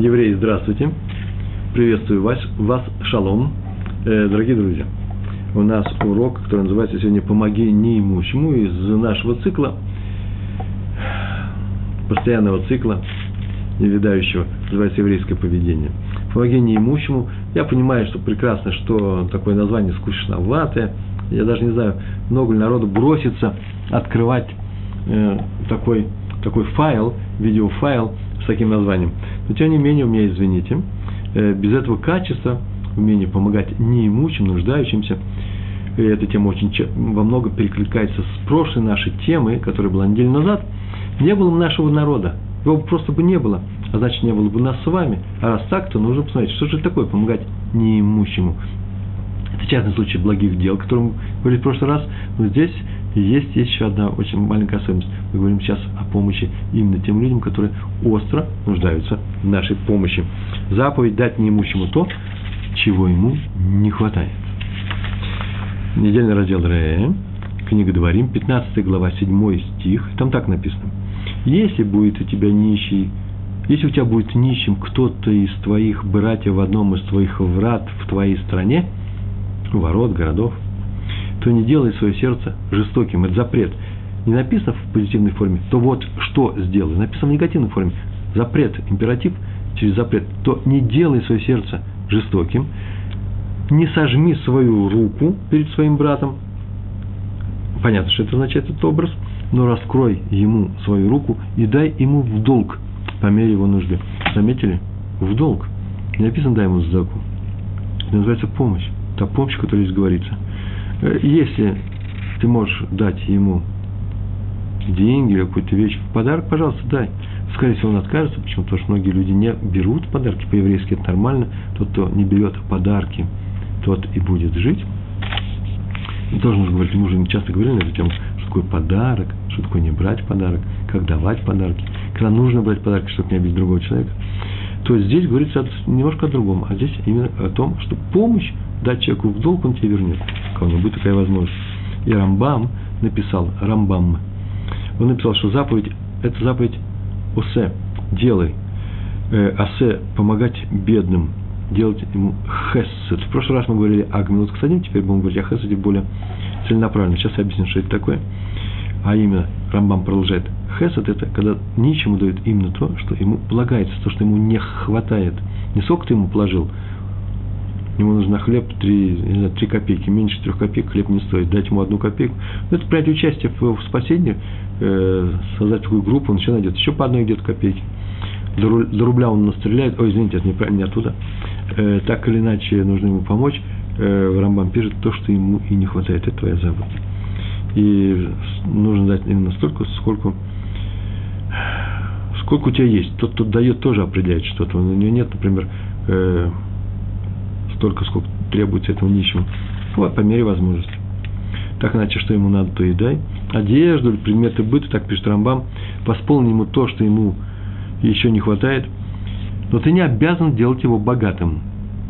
Евреи, здравствуйте. Приветствую вас, вас шалом. Э, дорогие друзья, у нас урок, который называется сегодня «Помоги неимущему» из нашего цикла, постоянного цикла, невидающего, называется «Еврейское поведение». «Помоги неимущему». Я понимаю, что прекрасно, что такое название скучноватое. Я даже не знаю, много ли народу бросится открывать э, такой, такой файл, видеофайл с таким названием. Но тем не менее, у меня, извините, э, без этого качества, умение помогать неимущим, нуждающимся, и эта тема очень во много перекликается с прошлой нашей темой, которая была неделю назад, не было бы нашего народа, его просто бы не было, а значит, не было бы нас с вами. А раз так, то нужно посмотреть, что же такое помогать неимущему. Это частный случай благих дел, о котором говорили в прошлый раз, но здесь есть еще одна очень маленькая особенность. Мы говорим сейчас о помощи именно тем людям, которые остро нуждаются в нашей помощи. Заповедь дать неимущему то, чего ему не хватает. Недельный раздел Ре, книга Дворим, 15 глава, 7 стих, там так написано. Если будет у тебя нищий, если у тебя будет нищим кто-то из твоих братьев в одном из твоих врат в твоей стране, ворот, городов, то не делай свое сердце жестоким. Это запрет. Не написано в позитивной форме, то вот что сделай. Написано в негативной форме. Запрет, императив через запрет. То не делай свое сердце жестоким, не сожми свою руку перед своим братом. Понятно, что это означает этот образ, но раскрой ему свою руку и дай ему в долг по мере его нужды. Заметили? В долг. Не написано дай ему сдаку. Это называется помощь. Та помощь, о здесь говорится – Э, если ты можешь дать ему деньги или какую-то вещь в подарок, пожалуйста, дай. Скорее всего, он откажется, почему? Потому что многие люди не берут подарки, по-еврейски это нормально. Тот, кто не берет подарки, тот и будет жить. Тоже нужно говорить, мы уже часто говорили на эту тему, что такое подарок, что такое не брать подарок, как давать подарки, когда нужно брать подарки, чтобы не обидеть другого человека. То здесь говорится немножко о другом, а здесь именно о том, что помощь дать человеку в долг, он тебе вернет. У него будет такая возможность. И Рамбам написал, Рамбам, он написал, что заповедь, это заповедь Осе, делай. Э, Осе, помогать бедным, делать ему хессет. В прошлый раз мы говорили о гмилут кстати, теперь будем говорить о хессете более целенаправленно. Сейчас я объясню, что это такое. А именно, Рамбам продолжает, хесед – это когда ничему дает именно то, что ему полагается, то, что ему не хватает. Не сколько ты ему положил, ему нужно хлеб 3, не знаю, 3 копейки, меньше 3 копеек хлеб не стоит, дать ему одну копейку. Ну, это принять участие в, в спасении, э, создать такую группу, он еще найдет еще по одной где-то копейки. До, до рубля он настреляет, ой, извините, это не, не оттуда. Э, так или иначе, нужно ему помочь. Э, Рамбам пишет то, что ему и не хватает, это твоя забота. И нужно дать именно столько, сколько сколько у тебя есть. Тот, кто дает, тоже определяет что-то. У него нет, например, э, столько, сколько требуется этому нищему. Вот, по мере возможности. Так иначе, что ему надо, то и дай. Одежду, предметы быта, так пишет Рамбам, восполни ему то, что ему еще не хватает. Но ты не обязан делать его богатым.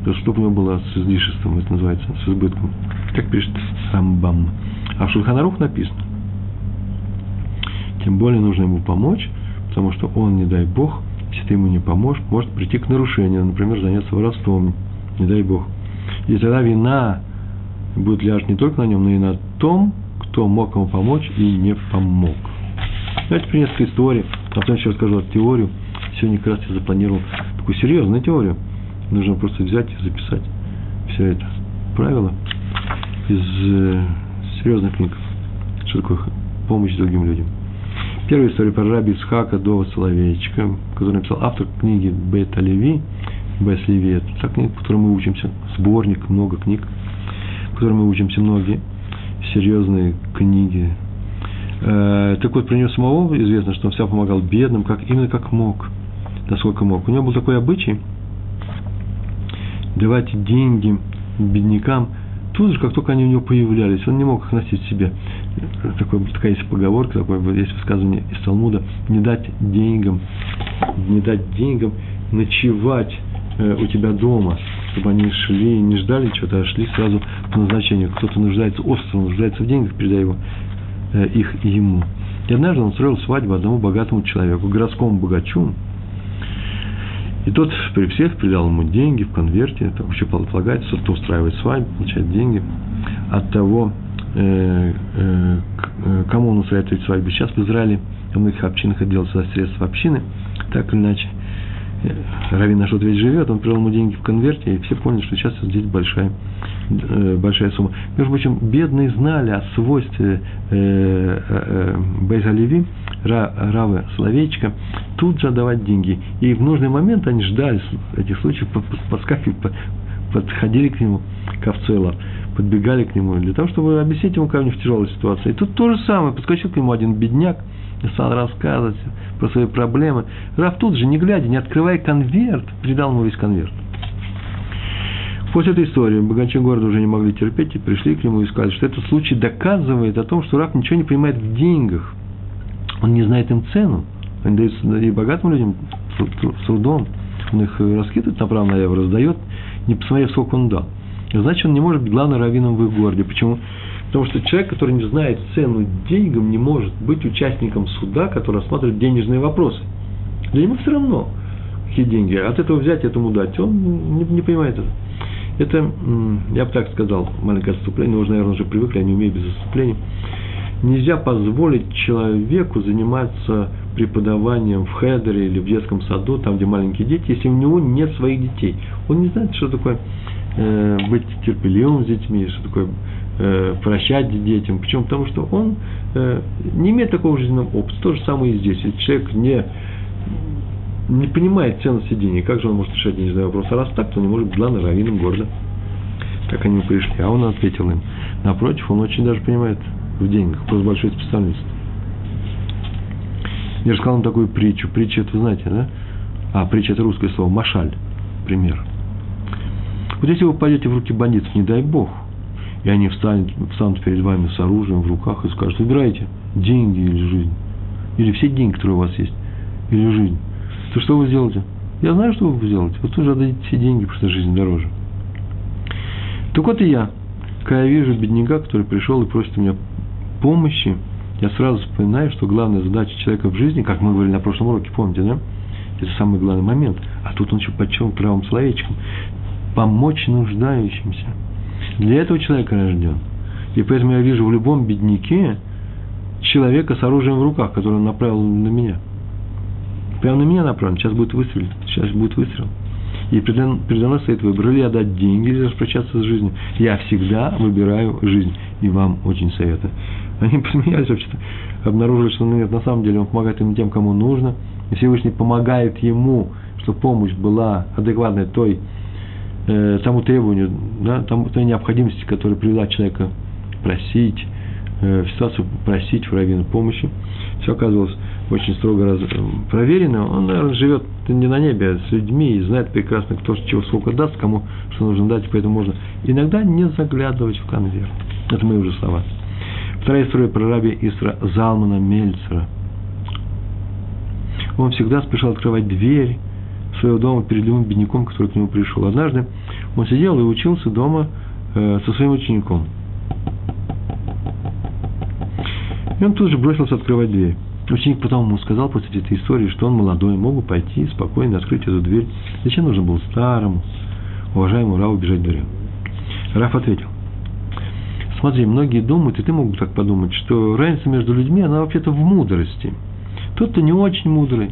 То, чтобы у него было с излишеством, это называется, с избытком. Так пишет Рамбам. А в Шульханарух написано. Тем более нужно ему помочь, потому что он, не дай Бог, если ты ему не поможешь, может прийти к нарушению, например, заняться воровством, не дай Бог. И тогда вина будет лежать не только на нем, но и на том, кто мог ему помочь и не помог. Давайте при несколько историй, а потом еще расскажу теорию. Сегодня как раз я запланировал такую серьезную теорию. Нужно просто взять и записать все это. Правила из э, серьезных книг. Что такое помощь другим людям. Первая история про раби Исхака Дова Соловейчика, который написал автор книги Бета Леви – Бес Левиет. Та книга, по которой мы учимся, сборник, много книг, по которым мы учимся, многие серьезные книги. Э, так вот, про него самого известно, что он всегда помогал бедным, как, именно как мог, насколько мог. У него был такой обычай давать деньги беднякам тут же, как только они у него появлялись, он не мог их носить себе. Такой, такая есть поговорка, такое есть высказывание из Талмуда, не дать деньгам, не дать деньгам ночевать Э, у тебя дома, чтобы они шли, не ждали чего-то, а шли сразу по назначению. Кто-то нуждается, остро нуждается в деньгах, передай его, э, их ему. И однажды он устроил свадьбу одному богатому человеку, городскому богачу. И тот при всех передал ему деньги в конверте, там еще полагается, кто устраивает свадьбу, получает деньги от того, э, э, э кому он устраивает свадьбу. Сейчас в Израиле в многих общинах это за средства общины, так или иначе. Равин наш ответ живет, он привел ему деньги в конверте, и все поняли, что сейчас здесь большая, э, большая сумма. Между прочим, бедные знали о свойстве э, э, э Бейза Леви, Равы Словечка, тут же отдавать деньги. И в нужный момент они ждали этих случаев, подскакивали, подходили к нему, к Авцуэлу, подбегали к нему, для того, чтобы объяснить ему какая-нибудь тяжелая ситуация. И тут то же самое, подскочил к нему один бедняк, и стал рассказывать про свои проблемы. Раф тут же, не глядя, не открывая конверт, передал ему весь конверт. После этой истории богачи города уже не могли терпеть и пришли к нему и сказали, что этот случай доказывает о том, что Раф ничего не понимает в деньгах. Он не знает им цену. Он дает и богатым людям с трудом. Он их раскидывает направо-налево, раздает, не посмотрев, сколько он дал. Значит, он не может быть главным раввином в их городе. Почему? Потому что человек, который не знает цену деньгам, не может быть участником суда, который рассматривает денежные вопросы. Для него все равно, какие деньги. От этого взять, этому дать. Он не, не понимает это. Это, я бы так сказал, маленькое отступление, уже, наверное, уже привыкли, я не умею без отступлений. Нельзя позволить человеку заниматься преподаванием в хедере или в детском саду, там, где маленькие дети, если у него нет своих детей. Он не знает, что такое э, быть терпеливым с детьми, что такое э, прощать детям. Почему? Потому что он э, не имеет такого жизненного опыта. То же самое и здесь. Если человек не, не понимает ценности денег, как же он может решать денежный вопрос? А раз так, то не может быть главным раввином города. Так они пришли. А он ответил им. Напротив, он очень даже понимает в деньгах, просто большой специалист. Я рассказал вам такую притчу. Притча, это вы знаете, да? А, притча – это русское слово. Машаль. Пример. Вот если вы пойдете в руки бандитов, не дай бог, и они встанут, встанут перед вами с оружием в руках и скажут, выбирайте деньги или жизнь. Или все деньги, которые у вас есть, или жизнь. То что вы сделаете? Я знаю, что вы сделаете. Вы тоже отдадите все деньги, потому что жизнь дороже. Так вот и я, когда я вижу бедняка, который пришел и просит у меня помощи, я сразу вспоминаю, что главная задача человека в жизни, как мы говорили на прошлом уроке, помните, да? Это самый главный момент. А тут он еще подчеркнул правым словечком. Помочь нуждающимся – для этого человек рожден. И поэтому я вижу в любом бедняке человека с оружием в руках, который он направил на меня. Прямо на меня направлен. Сейчас будет выстрел. Сейчас будет выстрел. И передо мной стоит выбор. Или отдать деньги, или распрощаться с жизнью. Я всегда выбираю жизнь. И вам очень советую. Они посмеялись вообще-то. Обнаружили, что ну, нет, на самом деле он помогает им тем, кому нужно. И Всевышний помогает ему, чтобы помощь была адекватной той э, тому требованию, да, тому, той необходимости, которая привела человека просить, э, в ситуацию просить в раввина помощи. Все оказывалось очень строго раз, э, проверено. Он, наверное, живет не на небе, а с людьми и знает прекрасно, кто чего сколько даст, кому что нужно дать, поэтому можно иногда не заглядывать в конверт. Это мои уже слова. Вторая история про раби Исра Залмана Мельцера. Он всегда спешил открывать дверь своего дома перед любым бедняком, который к нему пришел. Однажды он сидел и учился дома э, со своим учеником. И он тут же бросился открывать дверь. Ученик потом ему сказал после этой истории, что он молодой, мог бы пойти спокойно открыть эту дверь. Зачем нужно было старому, уважаемому Раву бежать дверям? Раф ответил. Смотри, многие думают, и ты мог бы так подумать, что разница между людьми, она вообще-то в мудрости. Тот, кто не очень мудрый,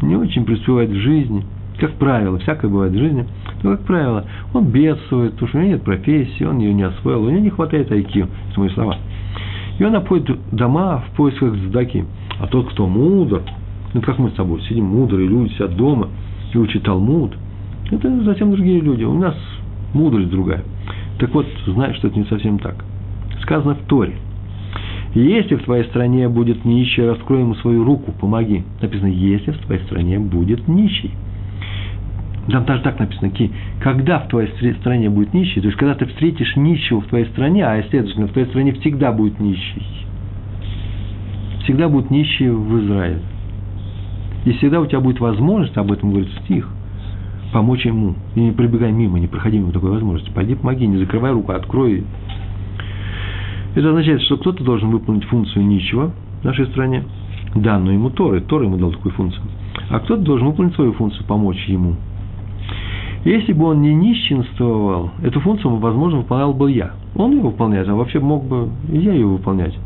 не очень преуспевает в жизни – как правило, всякое бывает в жизни, но, как правило, он бедствует, потому что у него нет профессии, он ее не освоил, у него не хватает IQ, это мои слова. И он обходит дома в поисках задаки. А тот, кто мудр, ну, как мы с тобой сидим, мудрые люди, сидят дома и учат Талмуд, это совсем другие люди. У нас мудрость другая. Так вот, знаешь, что это не совсем так. Сказано в Торе. Если в твоей стране будет нищий, раскрой ему свою руку, помоги. Написано, если в твоей стране будет нищий. Там даже так написано, Ки, когда в твоей стране будет нищий, то есть когда ты встретишь нищего в твоей стране, а следовательно в твоей стране всегда будет нищий. Всегда будут нищие в Израиле. И всегда у тебя будет возможность, об этом говорит стих, помочь ему. И не прибегай мимо, не проходи мимо такой возможности. Пойди помоги, не закрывай руку, открой. Это означает, что кто-то должен выполнить функцию нищего в нашей стране, данную ему Торы. Тора ему дал такую функцию. А кто-то должен выполнить свою функцию, помочь ему – Если бы он не нищенствовал, эту функцию, возможно, выполнял бы я. Он ее выполняет, а вообще мог бы я ее выполнять.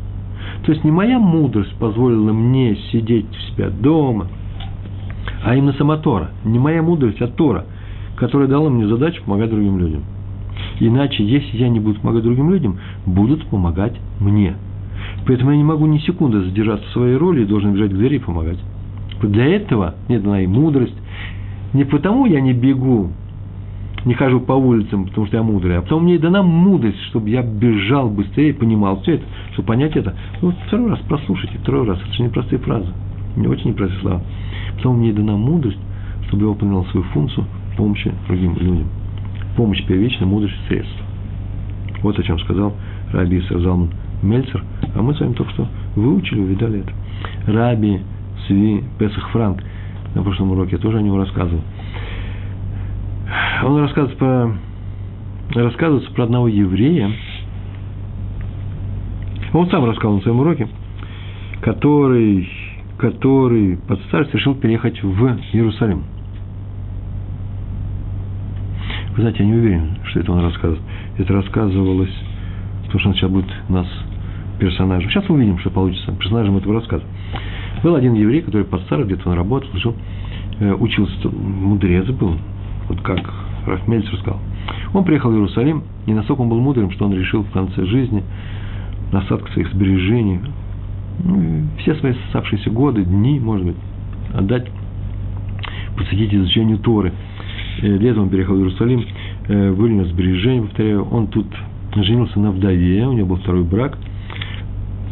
То есть не моя мудрость позволила мне сидеть у себя дома, а именно сама Тора. Не моя мудрость, а Тора, которая дала мне задачу помогать другим людям. Иначе, если я не буду помогать другим людям, будут помогать мне. Поэтому я не могу ни секунды задержаться в своей роли и должен бежать к двери и помогать. Для этого мне дана и мудрость. Не потому я не бегу, не хожу по улицам, потому что я мудрый, а потому мне дана мудрость, чтобы я бежал быстрее, понимал все это, чтобы понять это. Ну, вот второй раз прослушайте, второй раз. Это же непростые фразы. Не очень непростые слова. Потому мне дана мудрость, чтобы я выполнял свою функцию помощи другим людям. Помощь первичная, мудрость средств. Вот о чем сказал Раби Залман Мельцер, а мы с вами только что выучили, увидали это. Раби Сви Песах Франк, на прошлом уроке я тоже о него рассказывал. Он рассказывает про, рассказывается про одного еврея, он сам рассказал на своем уроке, который, который под старость решил переехать в Иерусалим. Вы знаете, я не уверен, что это он рассказывает. Это рассказывалось, потому что он сейчас будет нас персонажем. Сейчас увидим, что получится персонажем этого рассказа. Был один еврей, который под старость, где-то он работал, жил, э, учился, мудрец был, вот как Раф Мельцер сказал. Он приехал в Иерусалим, и настолько он был мудрым, что он решил в конце жизни на своих сбережений, ну, все свои оставшиеся годы, дни, может быть, отдать, посвятить изучению Торы. Э, этого он переехал в Иерусалим, э, вынес сбережения, повторяю, он тут женился на вдове, у него был второй брак,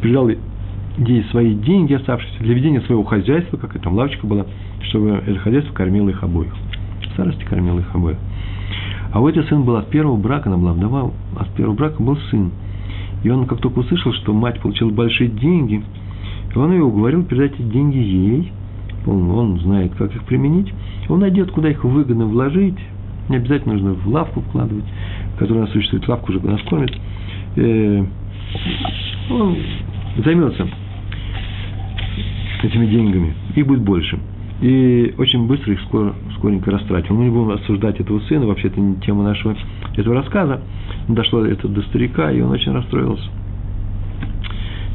передал ей свои деньги, оставшиеся для ведения своего хозяйства, как это там лавочка была, чтобы это хозяйство кормило их обоих. Старости кормило их обоих. А у этого сын был от первого брака, она была вдова, от первого брака был сын. И он как только услышал, что мать получила большие деньги, он ее уговорил передать эти деньги ей, он, он знает, как их применить, он найдет, куда их выгодно вложить, не обязательно нужно в лавку вкладывать, которая у нас существует, лавку уже нас кормит. Э, он займется этими деньгами, их будет больше. И очень быстро их скоро, скоренько растратил. Мы не будем осуждать этого сына, вообще это не тема нашего этого рассказа. Дошло это до старика, и он очень расстроился.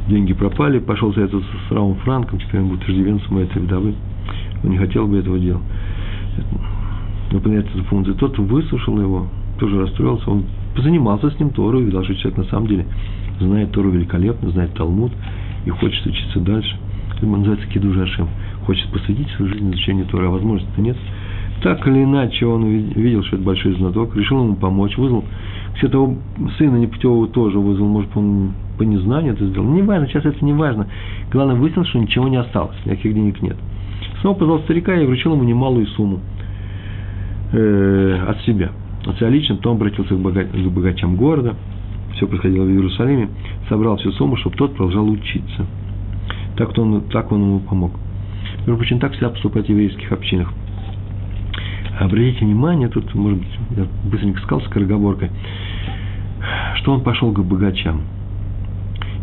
Деньги пропали, пошел за это с Равом Франком, теперь он будет иждивенцем этой вдовы. Он не хотел бы этого делать. Выполнять эту функцию. Тот выслушал его, тоже расстроился, он позанимался с ним Тору, видал, что человек на самом деле знает Тору великолепно, знает Талмуд и хочет учиться дальше. Это называется Киду Жашем. Хочет посвятить свою жизнь изучению Тора, а возможности нет. Так или иначе, он видел, что это большой знаток, решил ему помочь, вызвал все того сына непутевого тоже вызвал, может, он по незнанию это сделал. Не важно, сейчас это не важно. Главное, выяснил, что ничего не осталось, никаких денег нет. Снова позвал старика и вручил ему немалую сумму э, от себя. От себя лично, потом обратился к, богач, к богачам города, все происходило в Иерусалиме, собрал всю сумму, чтобы тот продолжал учиться. Так, он, так он ему помог. Между прочим, так всегда поступают в еврейских общинах. Обратите внимание, тут, может быть, я быстренько сказал скороговоркой, что он пошел к богачам.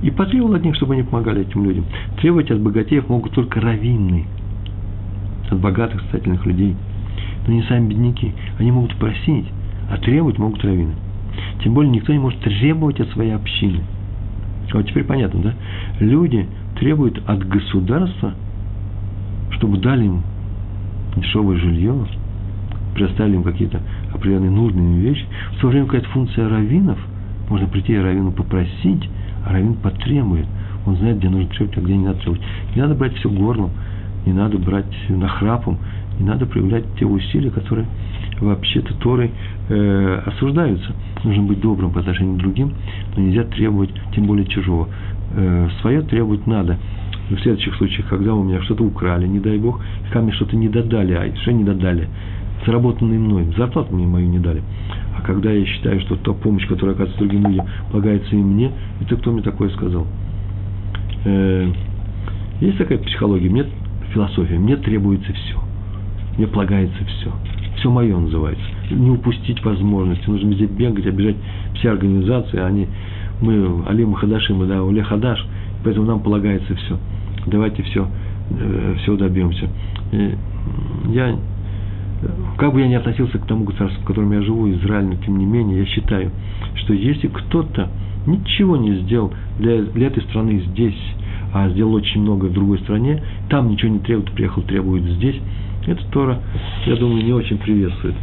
И потребовал от них, чтобы они помогали этим людям. Требовать от богатеев могут только раввины, от богатых, состоятельных людей. Но не сами бедняки. Они могут просить, а требовать могут раввины. Тем более никто не может требовать от своей общины. Вот теперь понятно, да? Люди требуют от государства, чтобы дали им дешевое жилье, предоставили им какие-то определенные нужные вещи. В то время какая-то функция раввинов, можно прийти раввину попросить, а раввин потребует. Он знает, где нужно требовать, а где не надо требовать. Не надо брать все горлом, не надо брать нахрапом, не надо проявлять те усилия, которые вообще-то Торой э, осуждаются. Нужно быть добрым по отношению к другим, но нельзя требовать, тем более чужого. Э, свое требовать надо. В следующих случаях, когда у меня что-то украли, не дай бог, ко мне что-то не додали, а что не додали? Заработанные мной, зарплату мне мою не дали. А когда я считаю, что та помощь, которая оказывается другим людям, полагается и мне, это кто мне такое сказал? Э, есть такая психология, мне философия, мне требуется все. Мне полагается все. Все мое называется. Не упустить возможности. Нужно везде бегать, обижать все организации. Они, мы, Алим Хадашим, да, Уле Хадаш, поэтому нам полагается все. Давайте все, э, все добьемся. И я как бы я ни относился к тому государству, в котором я живу, Израиль, но тем не менее, я считаю, что если кто-то ничего не сделал для, для этой страны здесь, а сделал очень много в другой стране, там ничего не требует, приехал, требует здесь, это Тора, я думаю, не очень приветствует.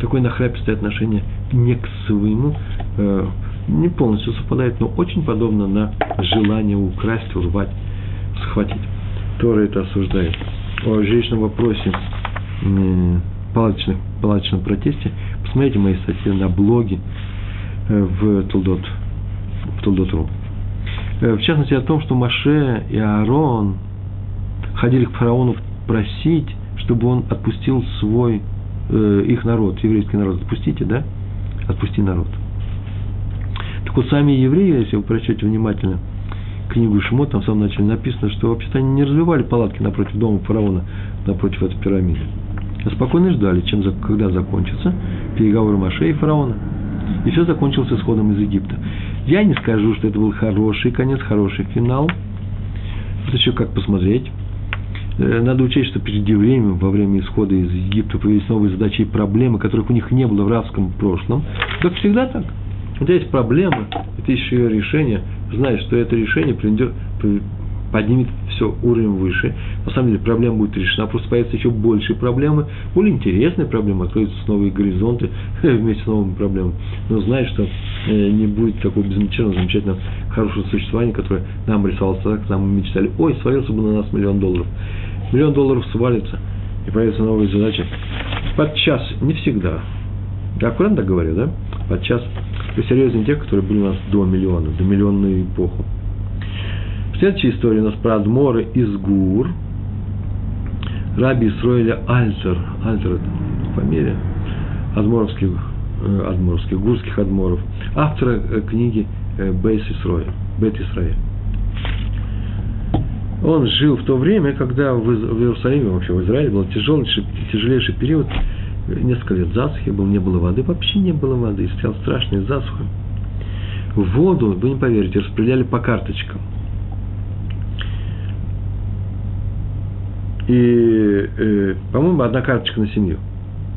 Такое нахрапистое отношение не к своему, э, не полностью совпадает, но очень подобно на желание украсть, урвать, схватить. Тора это осуждает. О жилищном вопросе палаточных, палаточном протесте, посмотрите мои статьи на блоге э, в Тулдот, в Тулдот.ру. Э, в частности, о том, что Маше и Аарон ходили к фараону просить, чтобы он отпустил свой, э, их народ, еврейский народ. Отпустите, да? Отпусти народ. Так сами евреи, если вы прочтете внимательно книгу Шмот, там в самом начале написано, что вообще-то они не развивали палатки напротив дома фараона, напротив этой пирамиды. А спокойно ждали, чем, когда закончится переговоры Маше и фараона. И все закончилось исходом из Египта. Я не скажу, что это был хороший конец, хороший финал. Это еще как посмотреть. Э, надо учесть, что перед евреями во время исхода из Египта появились новые задачи и проблемы, которых у них не было в рабском прошлом. Как всегда так. У тебя есть проблема, и ты ищешь ее решение, знаешь, что это решение приведет, поднимет все уровень выше. На самом деле проблема будет решена, просто появятся еще большие проблемы, более интересные проблемы, откроются новые горизонты вместе с новыми проблемами. Но знаешь, что э, не будет такого безмятежного, замечательного, хорошего существования, которое нам рисовалось так, нам мы мечтали, ой, свалился бы на нас миллион долларов. Миллион долларов свалится, и появятся новые задачи. Подчас, не всегда. Я аккуратно говорю, да? Подчас посерьезнее тех, которые были у нас до миллиона, до миллионной эпохи. Следующая история у нас про Адморы из Гур. Раби Исроиля Альтер. Альтер – это фамилия адморовских, э, адморовских, гурских адморов. Автора э, книги э, Бейс Исроя. Бет Исраиль. Он жил в то время, когда в Иерусалиме, вообще в Израиле, был тяжелейший, тяжелейший период, несколько лет засухи был, не было воды, вообще не было воды, стоял страшная засуха. Воду, вы не поверите, распределяли по карточкам. И, э, по-моему, одна карточка на семью.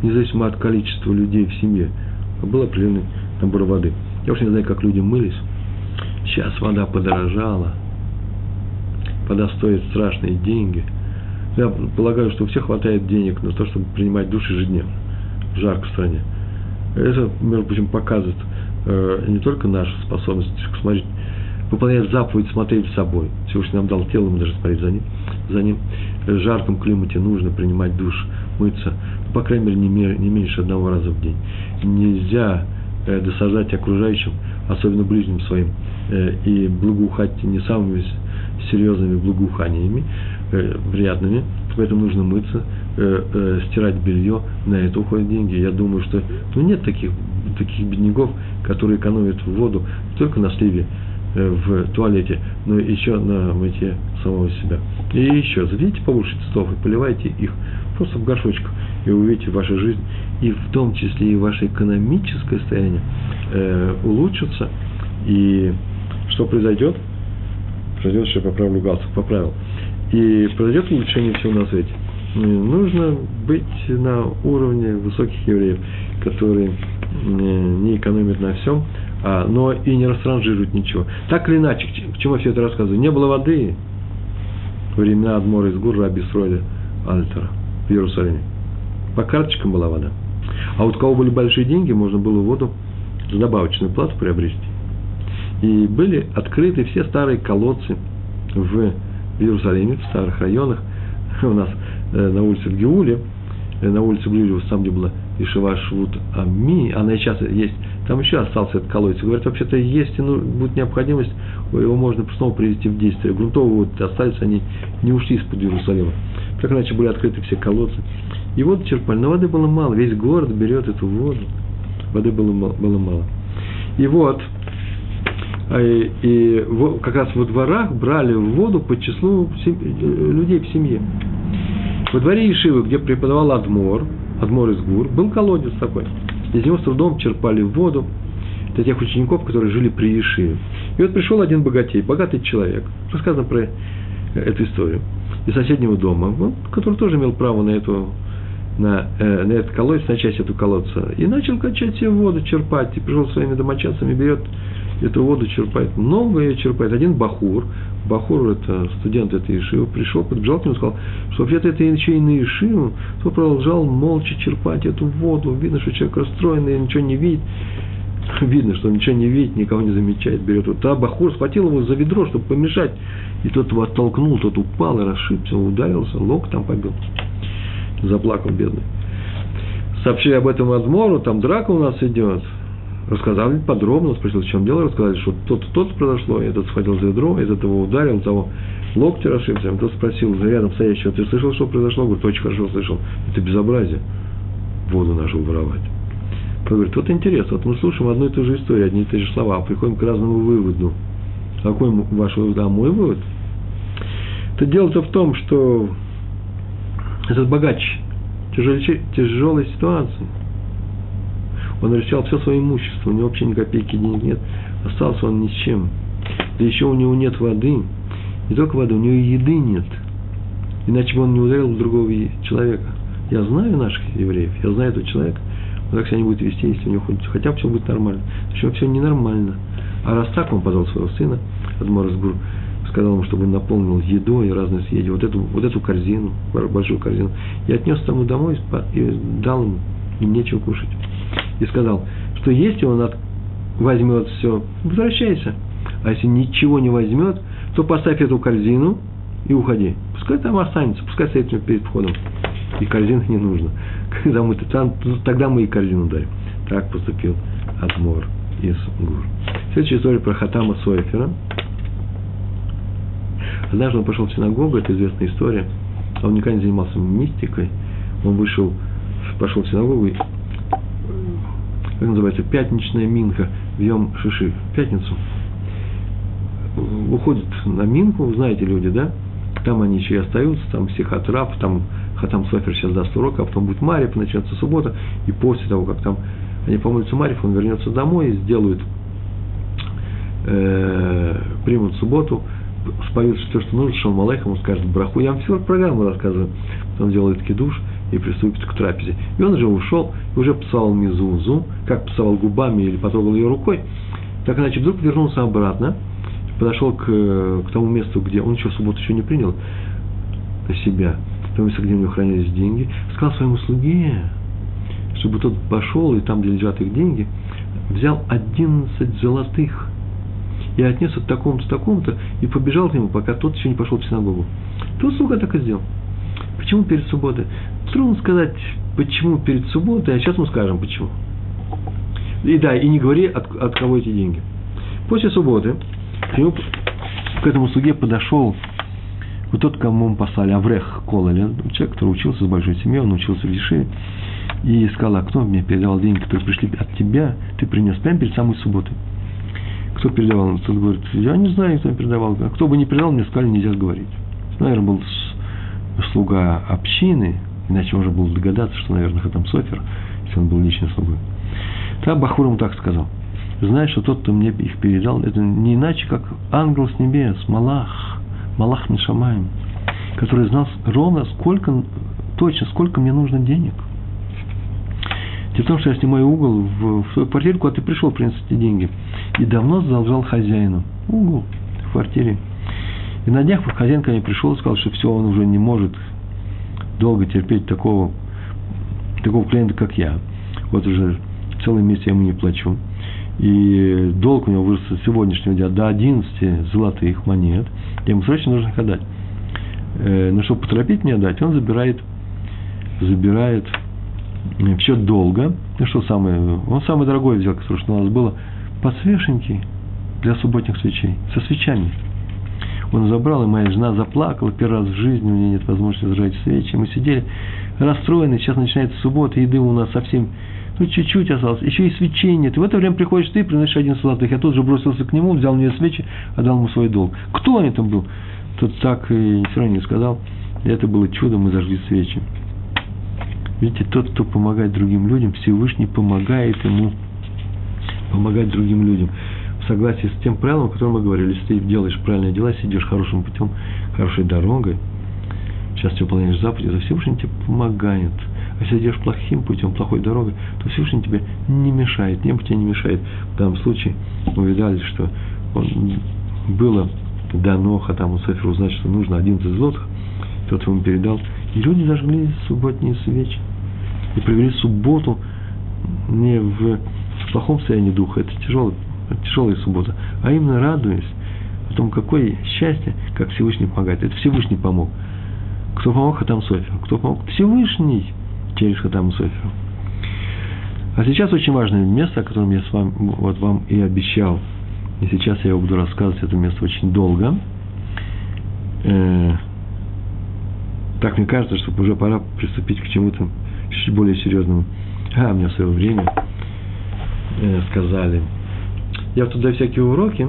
Независимо от количества людей в семье. Был определенный набор воды. Я уж не знаю, как люди мылись. Сейчас вода подорожала. Вода стоит страшные деньги. Я полагаю, что у всех хватает денег на то, чтобы принимать душ ежедневно. В жаркой стране. Это, между прочим, показывает э, не только нашу способность смотреть выполнять заповедь смотреть с собой. Всевышний нам дал тело, мы должны смотреть за ним. За ним. В жарком климате нужно принимать душ, мыться, ну, по крайней мере, не, мер, не меньше одного раза в день. Нельзя э, досаждать окружающим, особенно ближним своим, э, и благоухать не самыми серьезными благоуханиями, э, приятными, поэтому нужно мыться, э, э, стирать белье, на это уходят деньги. Я думаю, что ну, нет таких, таких бедняков, которые экономят воду только на сливе Э, в туалете, но еще на мытье самого себя. И еще, заведите побольше цветов и поливайте их просто в горшочку, и увидите вашу жизнь, и в том числе и ваше экономическое состояние э, улучшится. И что произойдет? Произойдет, что я поправлю галстук, поправил. И произойдет улучшение всего на свете. Нужно быть на уровне высоких евреев, которые не экономят на всем, а, но и не растранжируют ничего. Так или иначе, к чему я все это рассказываю? Не было воды во времена Адмора из Гур Раби Сроля Альтера в Иерусалиме. По карточкам была вода. А вот у кого были большие деньги, можно было воду за добавочную плату приобрести. И были открыты все старые колодцы в Иерусалиме, в старых районах. У нас э, на улице в Геуле, э, на улице Ближнего, там, где была Ишева Швуд Ами, она и сейчас есть там еще остался этот колодец. Говорят, вообще-то если ну, будет необходимость, его можно снова привести в действие. Грунтовые вот остались, они не ушли из-под Иерусалима. Как иначе были открыты все колодцы. И воду черпали, но воды было мало. Весь город берет эту воду. Воды было, было мало. И вот, и, и как раз во дворах брали воду по числу людей в семье. Во дворе Ишивы, где преподавал Адмор, Адмор из Гур, был колодец такой – из него с трудом черпали воду для тех учеников, которые жили при Ешиве. И вот пришел один богатей, богатый человек, рассказано про эту историю, из соседнего дома, который тоже имел право на эту на, э, на этот колодец, на часть этого колодца, и начал качать себе воду, черпать. И пришел своими домочадцами, берет эту воду, черпает. Много ее черпает. Один бахур, бахур это студент этой Ишивы, пришел, подбежал к нему и сказал, что вообще-то это еще и на Ишиву, то продолжал молча черпать эту воду. Видно, что человек расстроенный, ничего не видит. Видно, что он ничего не видит, никого не замечает, берет. Вот а Бахур схватил его за ведро, чтобы помешать. И тот его оттолкнул, тот упал и расшибся, ударился, лоб там побил. Заплакал бедный. Сообщили об этом Адмору, там драка у нас идет. Рассказали подробно, спросил, в чем дело, рассказали, что тот тот произошло, этот схватил за ведро, этот его ударил, того локти расшибся. Тот спросил рядом стоящего, ты слышал, что произошло? Говорит, очень хорошо слышал. Это безобразие. Воду нашу воровать. Он говорит, вот интересно, вот мы слушаем одну и ту же историю, одни и те же слова, а приходим к разному выводу. Какой ваш вывод? А мой вывод? Это дело-то в том, что этот богач тяжелой, тяжелой ситуации, он растерял все свое имущество, у него вообще ни копейки денег нет, остался он ни с чем. Да еще у него нет воды, не только воды, у него и еды нет. Иначе бы он не ударил другого человека. Я знаю наших евреев, я знаю этого человека – но как себя не будет вести, если у него хоть, хотя бы все будет нормально. Есть все ненормально. А раз так, он позвал своего сына, Адмарасгур, сказал ему, чтобы он наполнил едой и разные съеди, вот эту, вот эту корзину, большую корзину, и отнес тому домой и дал ему, им нечего кушать. И сказал, что если он от, возьмет все, возвращайся. А если ничего не возьмет, то поставь эту корзину и уходи. Пускай там останется, пускай стоит перед входом. И корзины не нужно когда мы там, тогда мы и корзину дарим. Так поступил Адмор из Гур. Следующая история про Хатама Сойфера. Однажды он пошел в синагогу, это известная история. Он никогда не занимался мистикой. Он вышел, пошел в синагогу, и, как называется, пятничная минка в Йом Шиши, в пятницу. Уходит на минку, знаете люди, да? Там они еще и остаются, там психотрап, там Хатам Софер сейчас даст урок, а потом будет Мариф, начнется суббота, и после того, как там они помолятся Мариф, он вернется домой и сделают, э, примут субботу, споют все, что нужно, Шалом Алейхам, он скажет браху. Я вам всю программу рассказываю. Потом делает кидуш и приступит к трапезе. И он уже ушел, и уже псовал мизузу, как псовал губами или потрогал ее рукой. Так иначе вдруг вернулся обратно, подошел к, к тому месту, где он еще в субботу еще не принял на себя – тому место, где у него хранились деньги, сказал своему слуге, чтобы тот пошел, и там, где лежат их деньги, взял 11 золотых и отнес от такому-то, такому-то, и побежал к нему, пока тот еще не пошел в синагогу. Тот слуга так и сделал. Почему перед субботой? Трудно сказать, почему перед субботой, а сейчас мы скажем, почему. И да, и не говори, от, от кого эти деньги. После субботы к, нему, к этому слуге подошел вот тот, кому мы послали, Аврех Кололен, человек, который учился с большой семьей, он учился в Ешиве, и сказал, а кто мне передавал деньги, которые пришли от тебя, ты принес прямо перед самой субботой. Кто передавал? Тот говорит, я не знаю, кто передавал. А кто бы не передал, мне сказали, нельзя говорить. Наверное, был слуга общины, иначе можно было догадаться, что, наверное, Хатам Софер, если он был личным слугой. Тогда Бахур ему так сказал. Знаешь, что тот, кто мне их передал, это не иначе, как ангел с небес, Малах, Малах Мишамаем, который знал ровно, сколько, точно, сколько мне нужно денег. Дело в том, что я снимаю угол в, в свою квартиру, куда ты пришел принести деньги. И давно задолжал хозяину. Угол в квартире. И на днях хозяин ко мне пришел и сказал, что все, он уже не может долго терпеть такого, такого клиента, как я. Вот уже целый месяц я ему не плачу. И долг у него вырос с сегодняшнего дня до 11 золотых монет – ему срочно нужно их отдать. Э, но чтобы поторопить меня дать, он забирает, забирает в счет долга, ну что самое, он самый дорогой взял, который у нас было, подсвечники для субботних свечей, со свечами. Он забрал, и моя жена заплакала первый раз в жизни, у нее нет возможности зажечь свечи. Мы сидели расстроены, сейчас начинается суббота, еды у нас совсем ну, чуть-чуть осталось, еще и свечей нет. И в это время приходишь ты, приносишь один золотых. Я тут же бросился к нему, взял у него свечи, отдал ему свой долг. Кто это был? Тот так и все равно не сказал. И это было чудо, мы зажгли свечи. Видите, тот, кто помогает другим людям, Всевышний помогает ему помогать другим людям. В согласии с тем правилом, о котором мы говорили, если ты делаешь правильные дела, сидишь хорошим путем, хорошей дорогой, сейчас ты выполняешь заповеди, то Всевышний тебе помогает. А если идешь плохим путем, плохой дорогой, то Всевышний тебе не мешает, небо тебе не мешает. В данном случае мы видали, что он, было дано Хатаму Сеферу узнать, что нужно 11 злотых, тот ему передал. И люди зажгли субботние свечи. И провели субботу не в плохом состоянии духа, это тяжелая, тяжелая суббота, а именно радуясь о том, какое счастье, как Всевышний помогает. Это Всевышний помог. Кто помог Хатам Соферу? Кто помог? Всевышний через Хатам Соферу. А сейчас очень важное место, о котором я с вами, вот вам и обещал. И сейчас я его буду рассказывать это место очень долго. Э, так мне кажется, что уже пора приступить к чему-то чуть более серьезному. А, мне в свое время э, сказали. Я туда всякие уроки,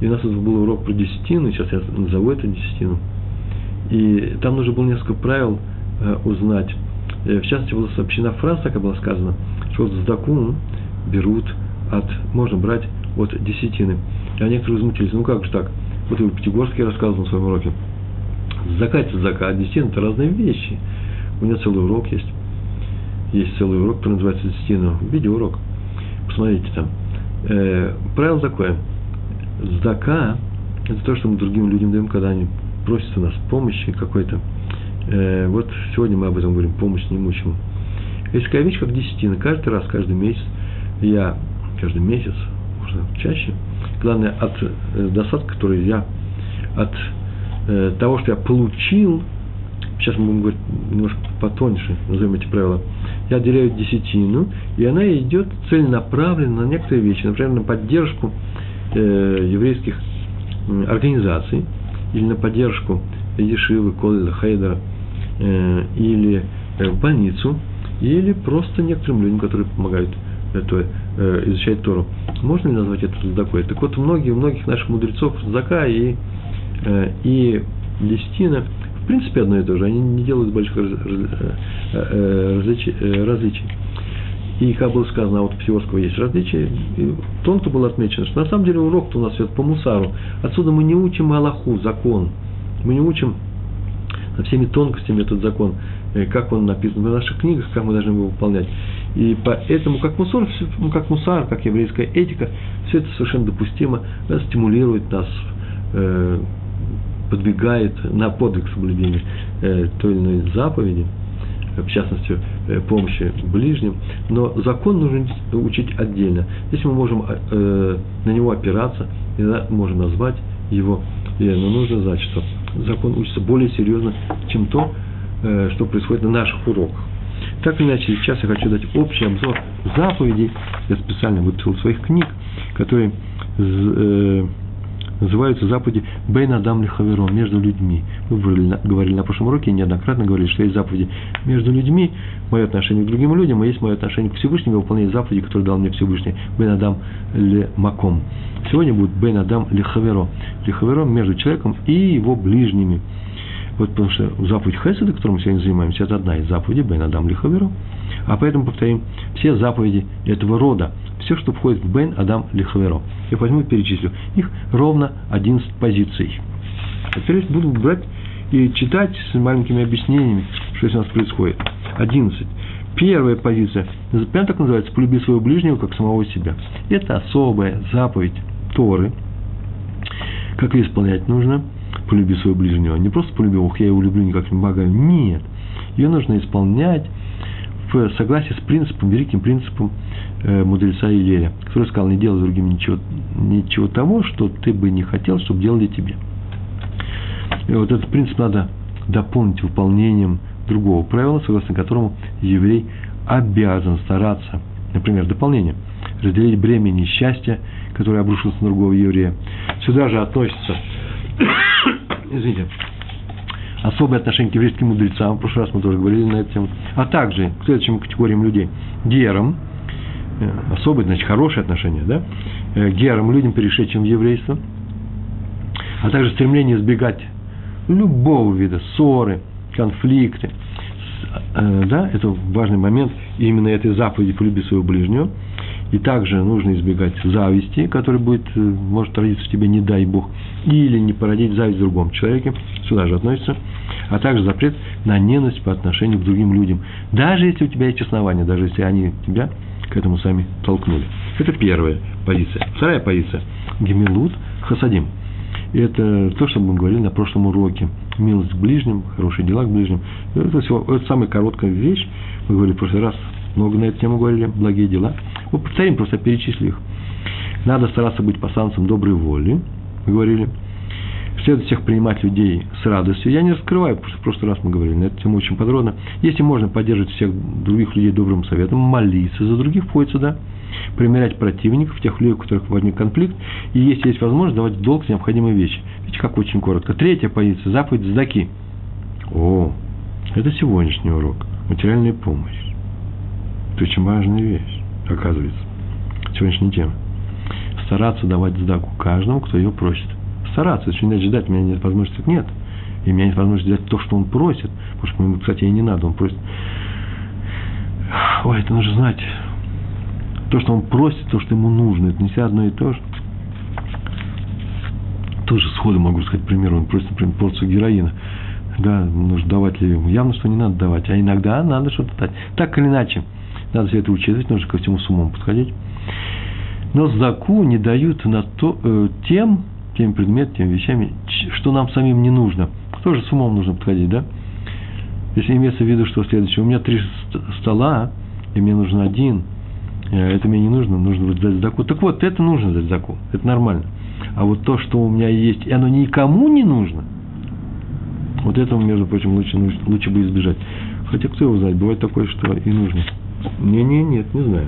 и у нас тут был урок про десятину, сейчас я назову это десятину. И там нужно было несколько правил э, узнать. Э, в частности, была сообщена фраза, такая была сказана, что вот сдаку берут от, можно брать от десятины. А некоторые возмутились, ну как же так? Вот и Пятигорский рассказывал на своем уроке. Зака это зака, а десятина это разные вещи. У меня целый урок есть. Есть целый урок, который называется десятина. Видеоурок. Посмотрите там. Э, правило такое. Зака – это то, что мы другим людям даем, когда они просят у нас помощи какой-то. Э, вот сегодня мы об этом говорим, помощь неимущему. Есть такая вещь, как десятина. Каждый раз, каждый месяц, я, каждый месяц, можно чаще, главное, от э, досад, которые я, от того, что я получил, сейчас мы будем говорить немножко потоньше, назовем эти правила, я отделяю десятину, и она идет целенаправленно на некоторые вещи, например, на поддержку э, еврейских организаций, или на поддержку Ешивы, Колля, Хейдера, э, или э, в больницу, или просто некоторым людям, которые помогают это, э, изучать Тору. Можно ли назвать это задакой? Так вот, многие, многих наших мудрецов зака и, э, и десятина в принципе одно и то же. Они не делают больших э, э, э, различий. И, как было сказано, а вот у Псиорского есть различия, и тонко было отмечено, что на самом деле урок-то у нас идет по мусару. Отсюда мы не учим Аллаху, закон. Мы не учим всеми тонкостями этот закон, как он написан в наших книгах, как мы должны его выполнять. И поэтому, как мусор, ну, как мусар, как еврейская этика, все это совершенно допустимо, стимулирует нас, подвигает на подвиг соблюдения э, той или иной заповеди, в частности, э, помощи ближним, но закон нужно учить отдельно. Если мы можем на него опираться, можем назвать его, но нужно знать, что закон учится более серьезно, чем то, что происходит на наших уроках. Так или иначе, сейчас я хочу дать общий обзор заповедей. Я специально выписал своих книг, которые э, называются заповеди Бейн Адам Лихаверон, между людьми. Мы говорили, на прошлом уроке, неоднократно говорили, что есть заповеди между людьми, мое отношение к другим людям, и есть мое отношение к Всевышнему, выполнение заповедей, которые дал мне Всевышний, Бейн Адам Ле Маком. Сегодня будет Бейн Адам Лихаверо. Лихаверо между человеком и его ближними. Вот потому что заповедь Хеседа, которой мы сегодня занимаемся, это одна из заповедей Бен Адам Лихаверу. А поэтому повторим все заповеди этого рода, все, что входит в Бен Адам Лихаверо. Я возьму и перечислю. Их ровно 11 позиций. Теперь буду брать и читать с маленькими объяснениями, что здесь у нас происходит. 11. Первая позиция, прямо так называется, полюби своего ближнего, как самого себя. Это особая заповедь Торы. Как ее исполнять нужно – полюби своего ближнего. Не просто полюби, ох, я его люблю, никак не помогаю. Нет. Ее нужно исполнять в согласии с принципом, великим принципом э, мудреца Илеля, который сказал, не делай другим ничего, ничего того, что ты бы не хотел, чтобы делали тебе. И вот этот принцип надо дополнить выполнением другого правила, согласно которому еврей обязан стараться, например, дополнение, разделить бремя несчастья, которое обрушилось на другого еврея. Сюда же относится извините, особое отношение к еврейским мудрецам, в прошлый раз мы тоже говорили на эту тему, а также к следующим категориям людей, герам, э, особое, значит, хорошее отношение, да, э, герам, людям, перешедшим в еврейство, а также стремление избегать любого вида ссоры, конфликты, э, да, это важный момент именно этой заповеди «полюби своего ближнего», И также нужно избегать зависти, которая будет, э, может родиться в тебе, не дай Бог, или не породить зависть в другом человеке, сюда же относится, а также запрет на ненависть по отношению к другим людям, даже если у тебя есть основания, даже если они тебя к этому сами толкнули. Это первая позиция. Вторая позиция – гемилут хасадим. Это то, что мы говорили на прошлом уроке. Милость к ближним, хорошие дела к ближним. Это, всего, это самая короткая вещь. Мы говорили в прошлый раз, много на эту тему говорили, благие дела. Мы повторим, просто перечисли их. Надо стараться быть посланцем доброй воли, мы говорили. Следует всех принимать людей с радостью. Я не раскрываю, потому что в прошлый раз мы говорили на эту тему очень подробно. Если можно поддерживать всех других людей добрым советом, молиться за других, входит сюда – примерять противников, тех людей, у которых возник конфликт, и если есть возможность, давать в долг необходимые вещи. Видите, как очень коротко. Третья позиция – заповедь сдаки. О, это сегодняшний урок. Материальная помощь. Это очень важная вещь, оказывается. Сегодняшняя тема. Стараться давать сдаку каждому, кто ее просит. Стараться, очень не ждать, у меня нет возможности, нет. И у меня нет возможности взять то, что он просит. Потому что ему, кстати, и не надо, он просит. Ой, это нужно знать то, что он просит, то, что ему нужно, это не все одно и то же. Тоже сходу могу сказать пример, он просит, например, порцию героина. Да, нужно давать ли ему. Явно, что не надо давать, а иногда надо что-то дать. Так или иначе, надо все это учитывать, нужно ко всему с умом подходить. Но заку не дают на то, э, тем, тем предметам, тем вещами, что нам самим не нужно. Тоже с умом нужно подходить, да? Если имеется в виду, что следующее, у меня три стола, и мне нужен один – Э, это мне не нужно, нужно будет дать заку. Так вот, это нужно дать заку, это нормально. А вот то, что у меня есть, и оно никому не нужно, вот этого, между прочим, лучше, лучше бы избежать. Хотя кто его знает, бывает такое, что и нужно. Не-не, нет, не знаю.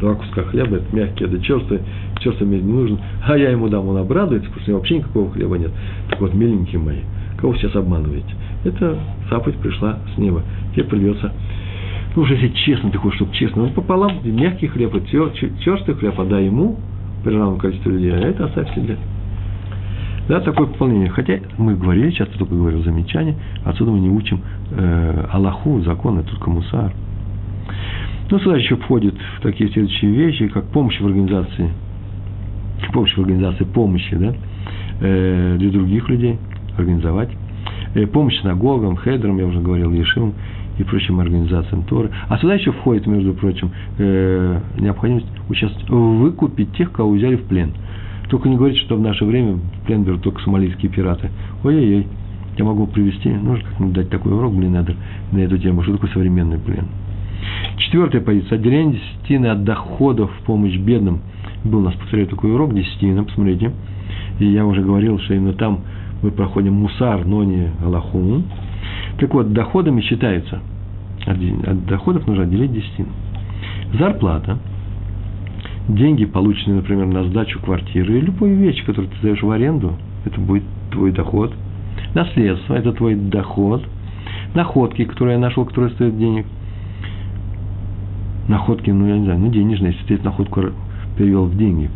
Два куска хлеба, это мягкие, да черствые, черствый мне не нужен. А я ему дам, он обрадуется, потому что у него вообще никакого хлеба нет. Так вот, миленькие мои, кого сейчас обманываете? Это заповедь пришла с неба. Тебе придется ну, уже если честно, хочешь, чтобы честно, ну, пополам, мягкий хлеб, и черстый хлеб, отдай ему, при равном количестве людей, а это оставь себе. Да, такое пополнение. Хотя мы говорили, часто только говорил замечание, отсюда мы не учим э, Аллаху, закон, это только мусар. Ну, сюда еще входят такие следующие вещи, как помощь в организации, помощь в организации помощи, да, э, для других людей, организовать, э, помощь синагогам, хедрам, я уже говорил, ешивам, и прочим организациям Торы. А сюда еще входит, между прочим, э, необходимость участвовать, выкупить тех, кого взяли в плен. Только не говорите, что в наше время в плен берут только сомалийские пираты. Ой-ой-ой, я могу привести, нужно как-нибудь дать такой урок, блин, надо на эту тему, что такое современный плен. Четвертая позиция. Отделение десятины от доходов в помощь бедным. Был у нас, повторяю, такой урок, десятина, посмотрите. И я уже говорил, что именно там мы проходим мусар, но не Аллаху. Так вот, доходами считаются от доходов нужно отделить десятину. Зарплата, деньги, полученные, например, на сдачу квартиры, и любую вещь, которую ты сдаешь в аренду, это будет твой доход. Наследство – это твой доход. Находки, которые я нашел, которые стоят денег. Находки, ну, я не знаю, ну, денежные, если ты эту находку перевел в деньги.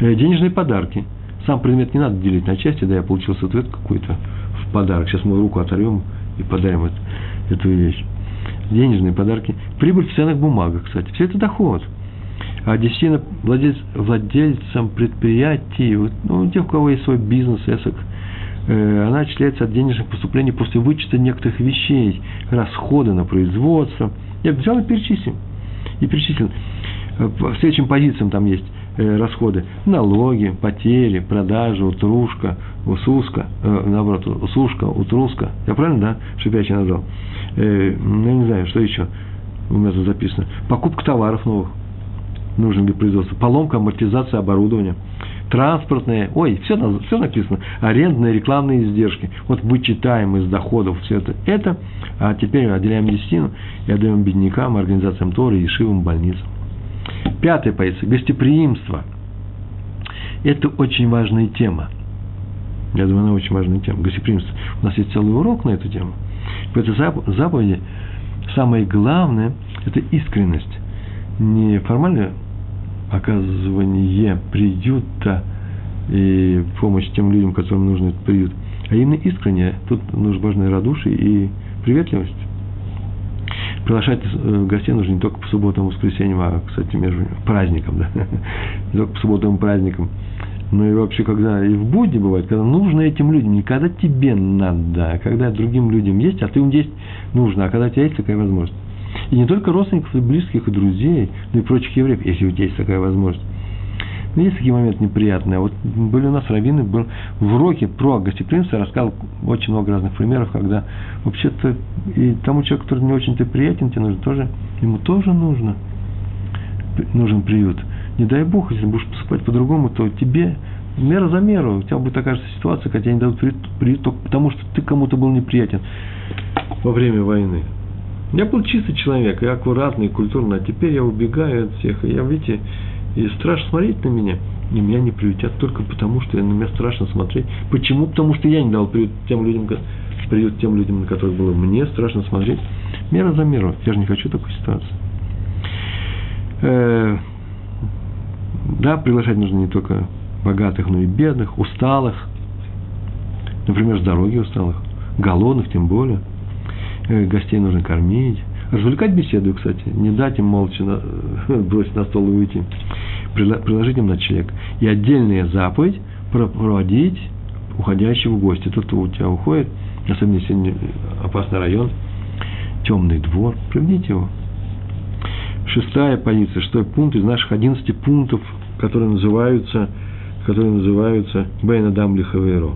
Э, денежные подарки. Сам предмет не надо делить на части, да, я получил ответ какой-то в подарок. Сейчас мы руку оторвем и подарим эту, эту вещь денежные подарки, прибыль в ценных бумагах, кстати. Все это доход. А десятина владелец, владельцам предприятий, вот, ну, тех, у кого есть свой бизнес, эсок, э, она отчисляется от денежных поступлений после вычета некоторых вещей, расходы на производство. Я взял и перечислил. И перечислил. Э, по следующим позициям там есть э, расходы. Налоги, потери, продажи, утрушка, усуска, э, наоборот, усушка, утруска. Я правильно, да, шипящий назвал? э, ну, я не знаю, что еще у меня тут записано. Покупка товаров новых, нужно для производства, поломка, амортизация оборудования, транспортные, ой, все, все написано, арендные, рекламные издержки. Вот вычитаем из доходов все это. Это, а теперь отделяем десятину и отдаем беднякам, организациям Торы, и шивым больницам. Пятая позиция – гостеприимство. Это очень важная тема. Я думаю, она очень важная тема. Гостеприимство. У нас есть целый урок на эту тему. В этой заповеди самое главное – это искренность. Не формальное оказывание приюта и помощь тем людям, которым нужен этот приют, а именно искреннее. Тут нужно важное радушие и приветливость. Приглашать э, гостей нужно не только по субботам и воскресеньям, а, кстати, между праздником, да, не только по субботам и праздникам, но и вообще, когда и в будни бывает, когда нужно этим людям, не когда тебе надо, а когда другим людям есть, а ты им есть нужно, а когда у тебя есть такая возможность. И не только родственников, и близких, и друзей, но и прочих евреев, если у тебя есть такая возможность. Но есть такие моменты неприятные. Вот были у нас раввины, был в уроке про гостеприимство, рассказал очень много разных примеров, когда вообще-то и тому человеку, который не очень-то приятен, тебе нужно тоже, ему тоже нужно, нужен приют. Не дай бог, если будешь поступать по-другому, то тебе мера за меру. У тебя будет такая же ситуация, когда тебе не дадут приют, приют только потому, что ты кому-то был неприятен во время войны. Я был чистый человек, и аккуратный, и культурный, а теперь я убегаю от всех. И я, видите, и страшно смотреть на меня. И меня не приютят только потому, что на меня страшно смотреть. Почему? Потому что я не дал приют тем людям, приют тем людям, на которых было мне страшно смотреть. Мера за меру. Я же не хочу такой ситуации. Э, да, приглашать нужно не только богатых, но и бедных, усталых. Например, с дороги усталых. Голодных тем более. Э, гостей нужно кормить. Развлекать беседу, кстати, не дать им молча на, бросить на стол и уйти. Предложить им ночлег. И отдельная заповедь проводить уходящего гостя. Тот, кто у тебя уходит, особенно если опасный район, темный двор, проведите его. Шестая позиция, шестой пункт из наших одиннадцати пунктов, которые называются, которые называются Бейна Дам Лихаверо.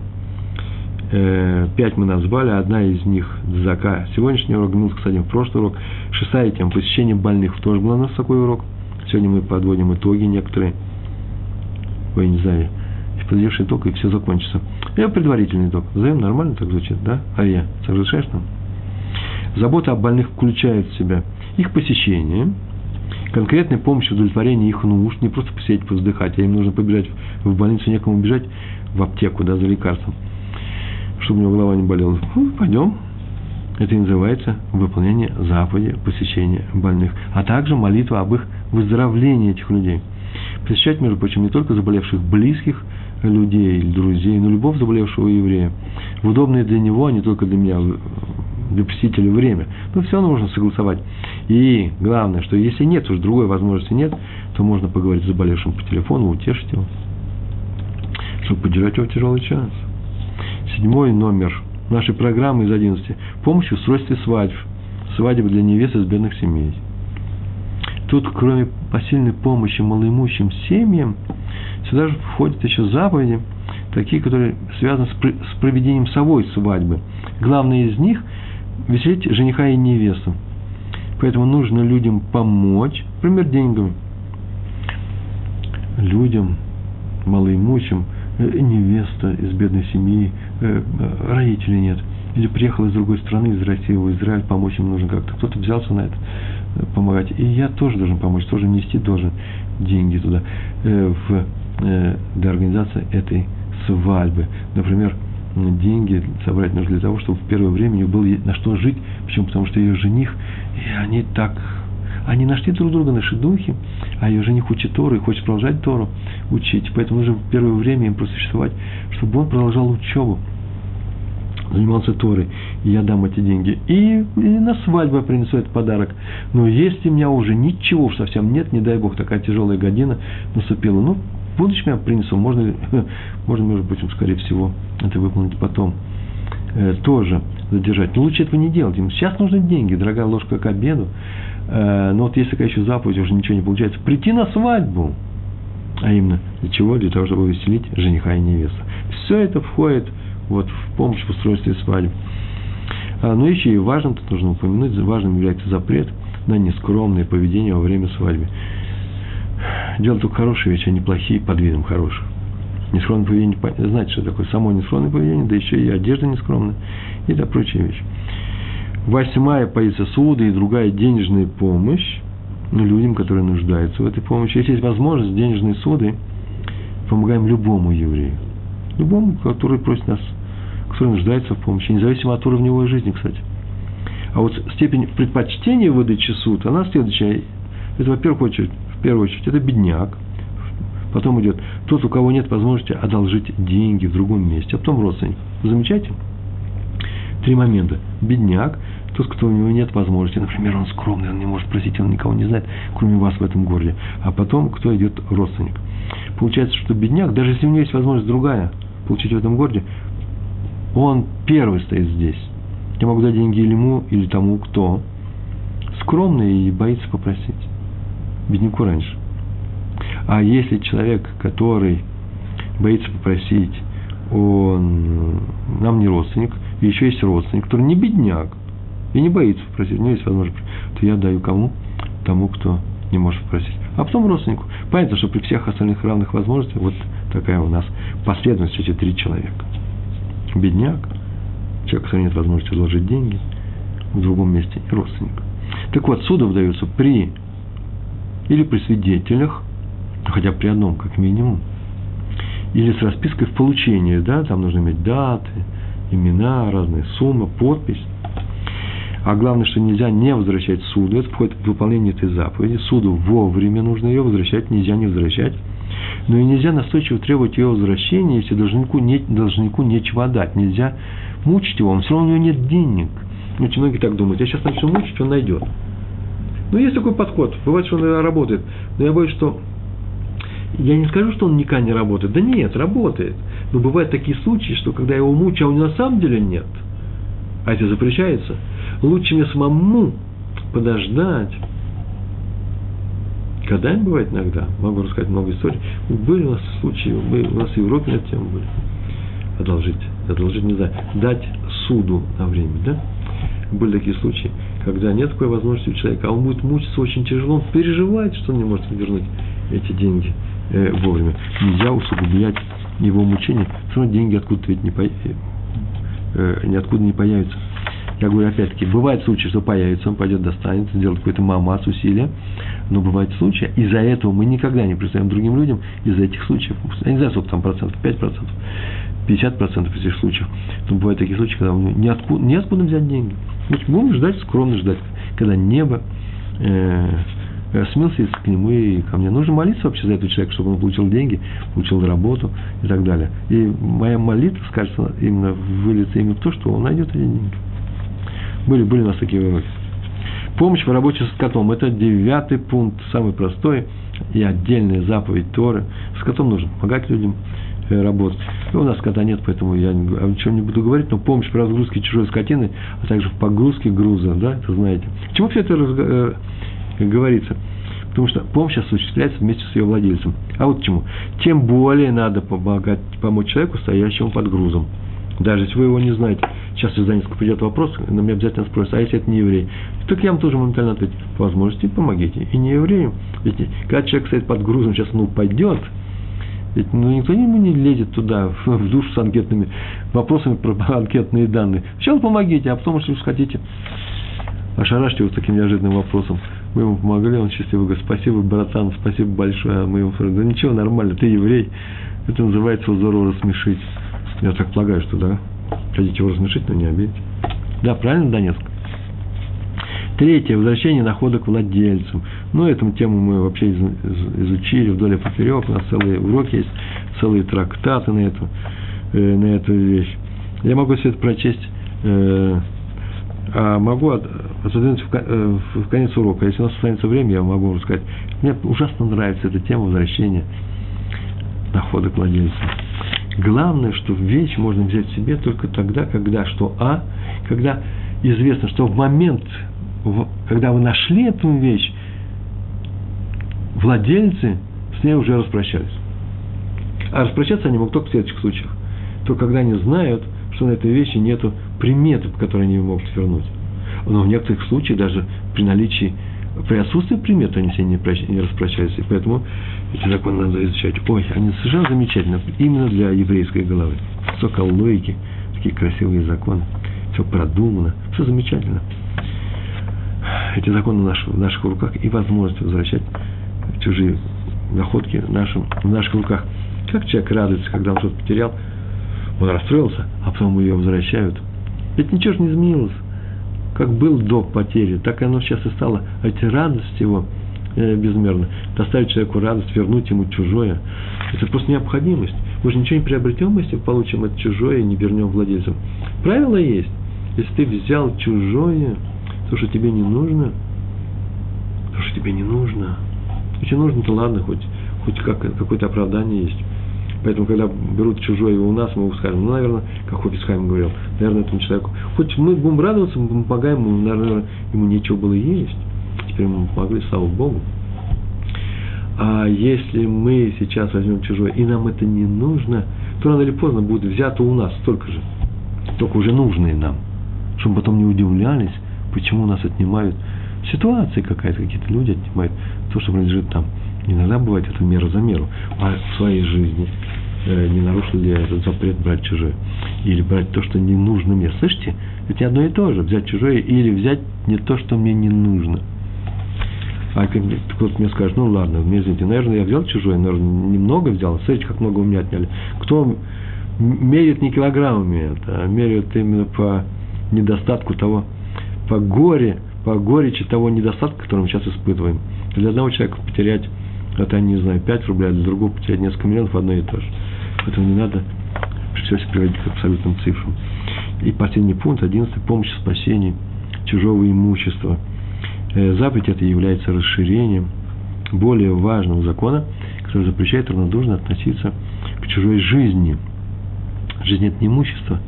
Э, пять мы назвали, одна из них Зака. Сегодняшний урок, ну, кстати, в прошлый урок. Шестая тема, посещение больных. Тоже был у нас такой урок. Сегодня мы подводим итоги некоторые. Ой, не знаю, подведешь итог, и все закончится. Я предварительный итог. Назовем нормально так звучит, да? А я соглашаешь нам? Забота о больных включает в себя их посещение, конкретная помощь в удовлетворении их нужд, не просто посидеть, повздыхать, а им нужно побежать в больницу, некому бежать в аптеку, да, за лекарством – чтобы у него голова не болела. Ну, пойдем. Это и называется выполнение заповеди посещения больных, а также молитва об их выздоровлении этих людей. Посещать, между прочим, не только заболевших близких людей друзей, но любого заболевшего еврея. В удобное для него, а не только для меня, для посетителя время. Но все нужно согласовать. И главное, что если нет, уж другой возможности нет, то можно поговорить с заболевшим по телефону, утешить его, чтобы поддержать его в тяжелый час седьмой номер нашей программы из 11. Помощь в устройстве свадьб. Свадьбы для невест из бедных семей. Тут, кроме посильной помощи малоимущим семьям, сюда же входят еще заповеди, такие, которые связаны с проведением совой свадьбы. Главное из них – веселить жениха и невесту. Поэтому нужно людям помочь, например, деньгами. Людям, малоимущим – невеста из бедной семьи, э, э, родителей нет. Или приехал из другой страны, из России, в Израиль, помочь им нужно как-то. Кто-то взялся на это помогать. И я тоже должен помочь, тоже нести должен деньги туда, в, для организации этой свадьбы. Например, деньги собрать нужно для того, чтобы в первое время у них было на что жить. Почему? Потому что ее жених, и они так они нашли друг друга, наши духи, а ее жених учит Тору и хочет продолжать Тору учить. Поэтому нужно в первое время им просуществовать, чтобы он продолжал учебу, занимался Торой, и я дам эти деньги. И, и на свадьбу принесу этот подарок. Но если у меня уже ничего совсем нет, не дай Бог, такая тяжелая година наступила, ну, в будущем я принесу, можно, можно, может быть, скорее всего, это выполнить потом э, тоже задержать. Но лучше этого не делать. Им сейчас нужны деньги, дорогая ложка к обеду. Э, но вот есть такая еще заповедь, уже ничего не получается, прийти на свадьбу. А именно, для чего? Для того, чтобы веселить жениха и невесту. Все это входит вот, в помощь в устройстве свадьбы. А, но еще и важным, тут нужно упомянуть, важным является запрет на нескромное поведение во время свадьбы. Дело только хорошие вещи, а не плохие под видом хороших. Нескромное поведение, знаете, что такое само нескромное поведение, да еще и одежда нескромная, и да прочие вещи восьмая позиция суды и другая денежная помощь ну, людям, которые нуждаются в этой помощи. Если есть возможность, денежные суды помогаем любому еврею. Любому, который просит нас, который нуждается в помощи, независимо от уровня его жизни, кстати. А вот степень предпочтения выдачи суд, она следующая. Это, во-первых, очередь, в первую очередь, это бедняк. Потом идет тот, у кого нет возможности одолжить деньги в другом месте, а потом родственник. Замечаете? Три момента. Бедняк, Тот, кто у него нет возможности, например, он скромный, он не может просить, он никого не знает, кроме вас в этом городе. А потом, кто идет родственник. Получается, что бедняк, даже если у него есть возможность другая, получить в этом городе, он первый стоит здесь. Я могу дать деньги или ему, или тому, кто скромный и боится попросить. Бедняку раньше. А если человек, который боится попросить, он нам не родственник, и еще есть родственник, который не бедняк, и не боится попросить, у него есть возможность, то я даю кому? Тому, кто не может попросить. А потом родственнику. Понятно, что при всех остальных равных возможностях вот такая у нас последовательность, эти три человека. Бедняк, человек, который нет возможности вложить деньги в другом месте, и родственник. Так вот, судов даются при или при свидетелях, хотя при одном, как минимум, или с распиской в получении, да, там нужно иметь даты, имена, разные суммы, подпись. А главное, что нельзя не возвращать суду, это входит в выполнение этой заповеди. Суду вовремя нужно ее возвращать, нельзя не возвращать. Но и нельзя настойчиво требовать ее возвращения, если должнику, не, должнику нечего отдать. Нельзя мучить его, он все равно у него нет денег. Очень многие так думают, я сейчас начну мучить, он найдет. Ну, есть такой подход. Бывает, что он работает. Но я боюсь, что я не скажу, что он никогда не работает. Да нет, работает. Но бывают такие случаи, что когда я его мучаю, а у него на самом деле нет. А это запрещается. Лучше мне самому подождать. Когда бывает иногда, могу рассказать много историй. Были у нас случаи, мы, у нас в Европе на эту тему были. Одолжить, одолжить, не знаю, дать суду на время, да? Были такие случаи, когда нет такой возможности у человека, а он будет мучиться очень тяжело, он переживает, что он не может вернуть эти деньги э, вовремя. Нельзя усугублять его мучение, все равно деньги откуда-то ведь не, по, э, ниоткуда не появятся. Я говорю, опять-таки, бывает случаи, что появится, он пойдет, достанет, сделает какой-то мамац, усилия, но бывают случаи, из-за этого мы никогда не представим другим людям, из-за этих случаев, я не знаю, сколько там процентов, 5 процентов, 50 процентов этих случаев, но бывают такие случаи, когда ну, ниоткуда, ниоткуда взять деньги. Значит, будем ждать, скромно ждать, когда небо э, э, смелся к нему и ко мне. Нужно молиться вообще за этого человека, чтобы он получил деньги, получил работу и так далее. И моя молитва, скажется, именно выльется именно в то, что он найдет эти деньги. Были, были у нас такие уроки. Помощь в работе с котом. Это девятый пункт, самый простой и отдельная заповедь Торы. С котом нужно помогать людям э, работать. И у нас кота нет, поэтому я о ничем не буду говорить, но помощь при разгрузке чужой скотины, а также в погрузке груза, да, это знаете. Чему все это э, говорится? Потому что помощь осуществляется вместе с ее владельцем. А вот чему? Тем более надо помогать, помочь человеку, стоящему под грузом. Даже если вы его не знаете. Сейчас из Донецка придет вопрос, на меня обязательно спросят, а если это не еврей? Так я вам тоже моментально ответить, по возможности помогите. И не еврею. Ведь когда человек стоит под грузом, сейчас он упадет, ведь ну, никто ему не лезет туда, в душу с анкетными вопросами про анкетные данные. Сначала помогите, а потом, если уж хотите, ошарашьте его таким неожиданным вопросом. Мы ему помогли, он счастливый говорит, спасибо, братан, спасибо большое. А мы ему говорим, да ничего, нормально, ты еврей. Это называется здорово рассмешить. Я так полагаю, что да. Хотите его рассмешить, но не обидеть. Да, правильно, Донецк? Третье. Возвращение находок владельцам. Ну, эту тему мы вообще изучили вдоль и поперек. У нас целые уроки есть, целые трактаты на эту, э, на эту вещь. Я могу все это прочесть, э, а могу от, в, э, в конец урока. Если у нас останется время, я могу рассказать. Мне ужасно нравится эта тема возвращения находок владельцам. Главное, что вещь можно взять себе только тогда, когда что А, когда известно, что в момент, когда вы нашли эту вещь, владельцы с ней уже распрощались. А распрощаться они могут только в следующих случаях. То, когда они знают, что на этой вещи нет приметы, по которой они могут вернуть. Но в некоторых случаях даже при наличии, при отсутствии примет они все не, не распрощаются. И поэтому эти законы надо изучать. Ой, они совершенно замечательны, именно для еврейской головы. Столько логики, такие красивые законы, все продумано, все замечательно. Эти законы в наших, в наших руках и возможность возвращать чужие находки в, нашем, в наших руках. Как человек радуется, когда он что-то потерял, он расстроился, а потом ее возвращают. Ведь ничего же не изменилось. Как был до потери, так и оно сейчас и стало. А эти радость его – Э. Доставить человеку радость, вернуть ему чужое. Это просто необходимость. Мы же ничего не приобретем, если получим это чужое и не вернем владельцам. Правило есть. если ты взял чужое, то, что тебе не нужно, то, что тебе не нужно, если нужно, то ладно, хоть, хоть как, какое-то оправдание есть. Поэтому, когда берут чужое у нас, мы скажем, ну, наверное, как Хофисхайм говорил, наверное, этому человеку, хоть мы будем радоваться, мы помогаем ему, наверное, ему нечего было есть. Теперь мы помогли, слава Богу. А если мы сейчас возьмем чужое, и нам это не нужно, то рано или поздно будет взято у нас столько же, только уже нужные нам, чтобы потом не удивлялись, почему нас отнимают ситуации какая-то, какие-то люди отнимают то, что принадлежит там. Иногда бывает это мера за меру. А в своей жизни э, не нарушил ли я этот запрет брать чужое? Или брать то, что не нужно мне? Слышите? Это не одно и то же. Взять чужое или взять не то, что мне не нужно. А кто-то мне скажет, ну ладно, мне извините, наверное, я взял чужое, наверное, немного взял. Смотрите, как много у меня отняли. Кто меряет не килограммами это, а меряет именно по недостатку того, по горе, по горечи того недостатка, который мы сейчас испытываем. Для одного человека потерять это, не знаю, 5 рублей, а для другого потерять несколько миллионов одно и то же. Поэтому не надо все приводить к абсолютным цифрам. И последний пункт, одиннадцатый, помощь в спасении чужого имущества. Э, заповедь это является расширением более важного закона, который запрещает равнодушно относиться к чужой жизни. Жизнь – это не имущество,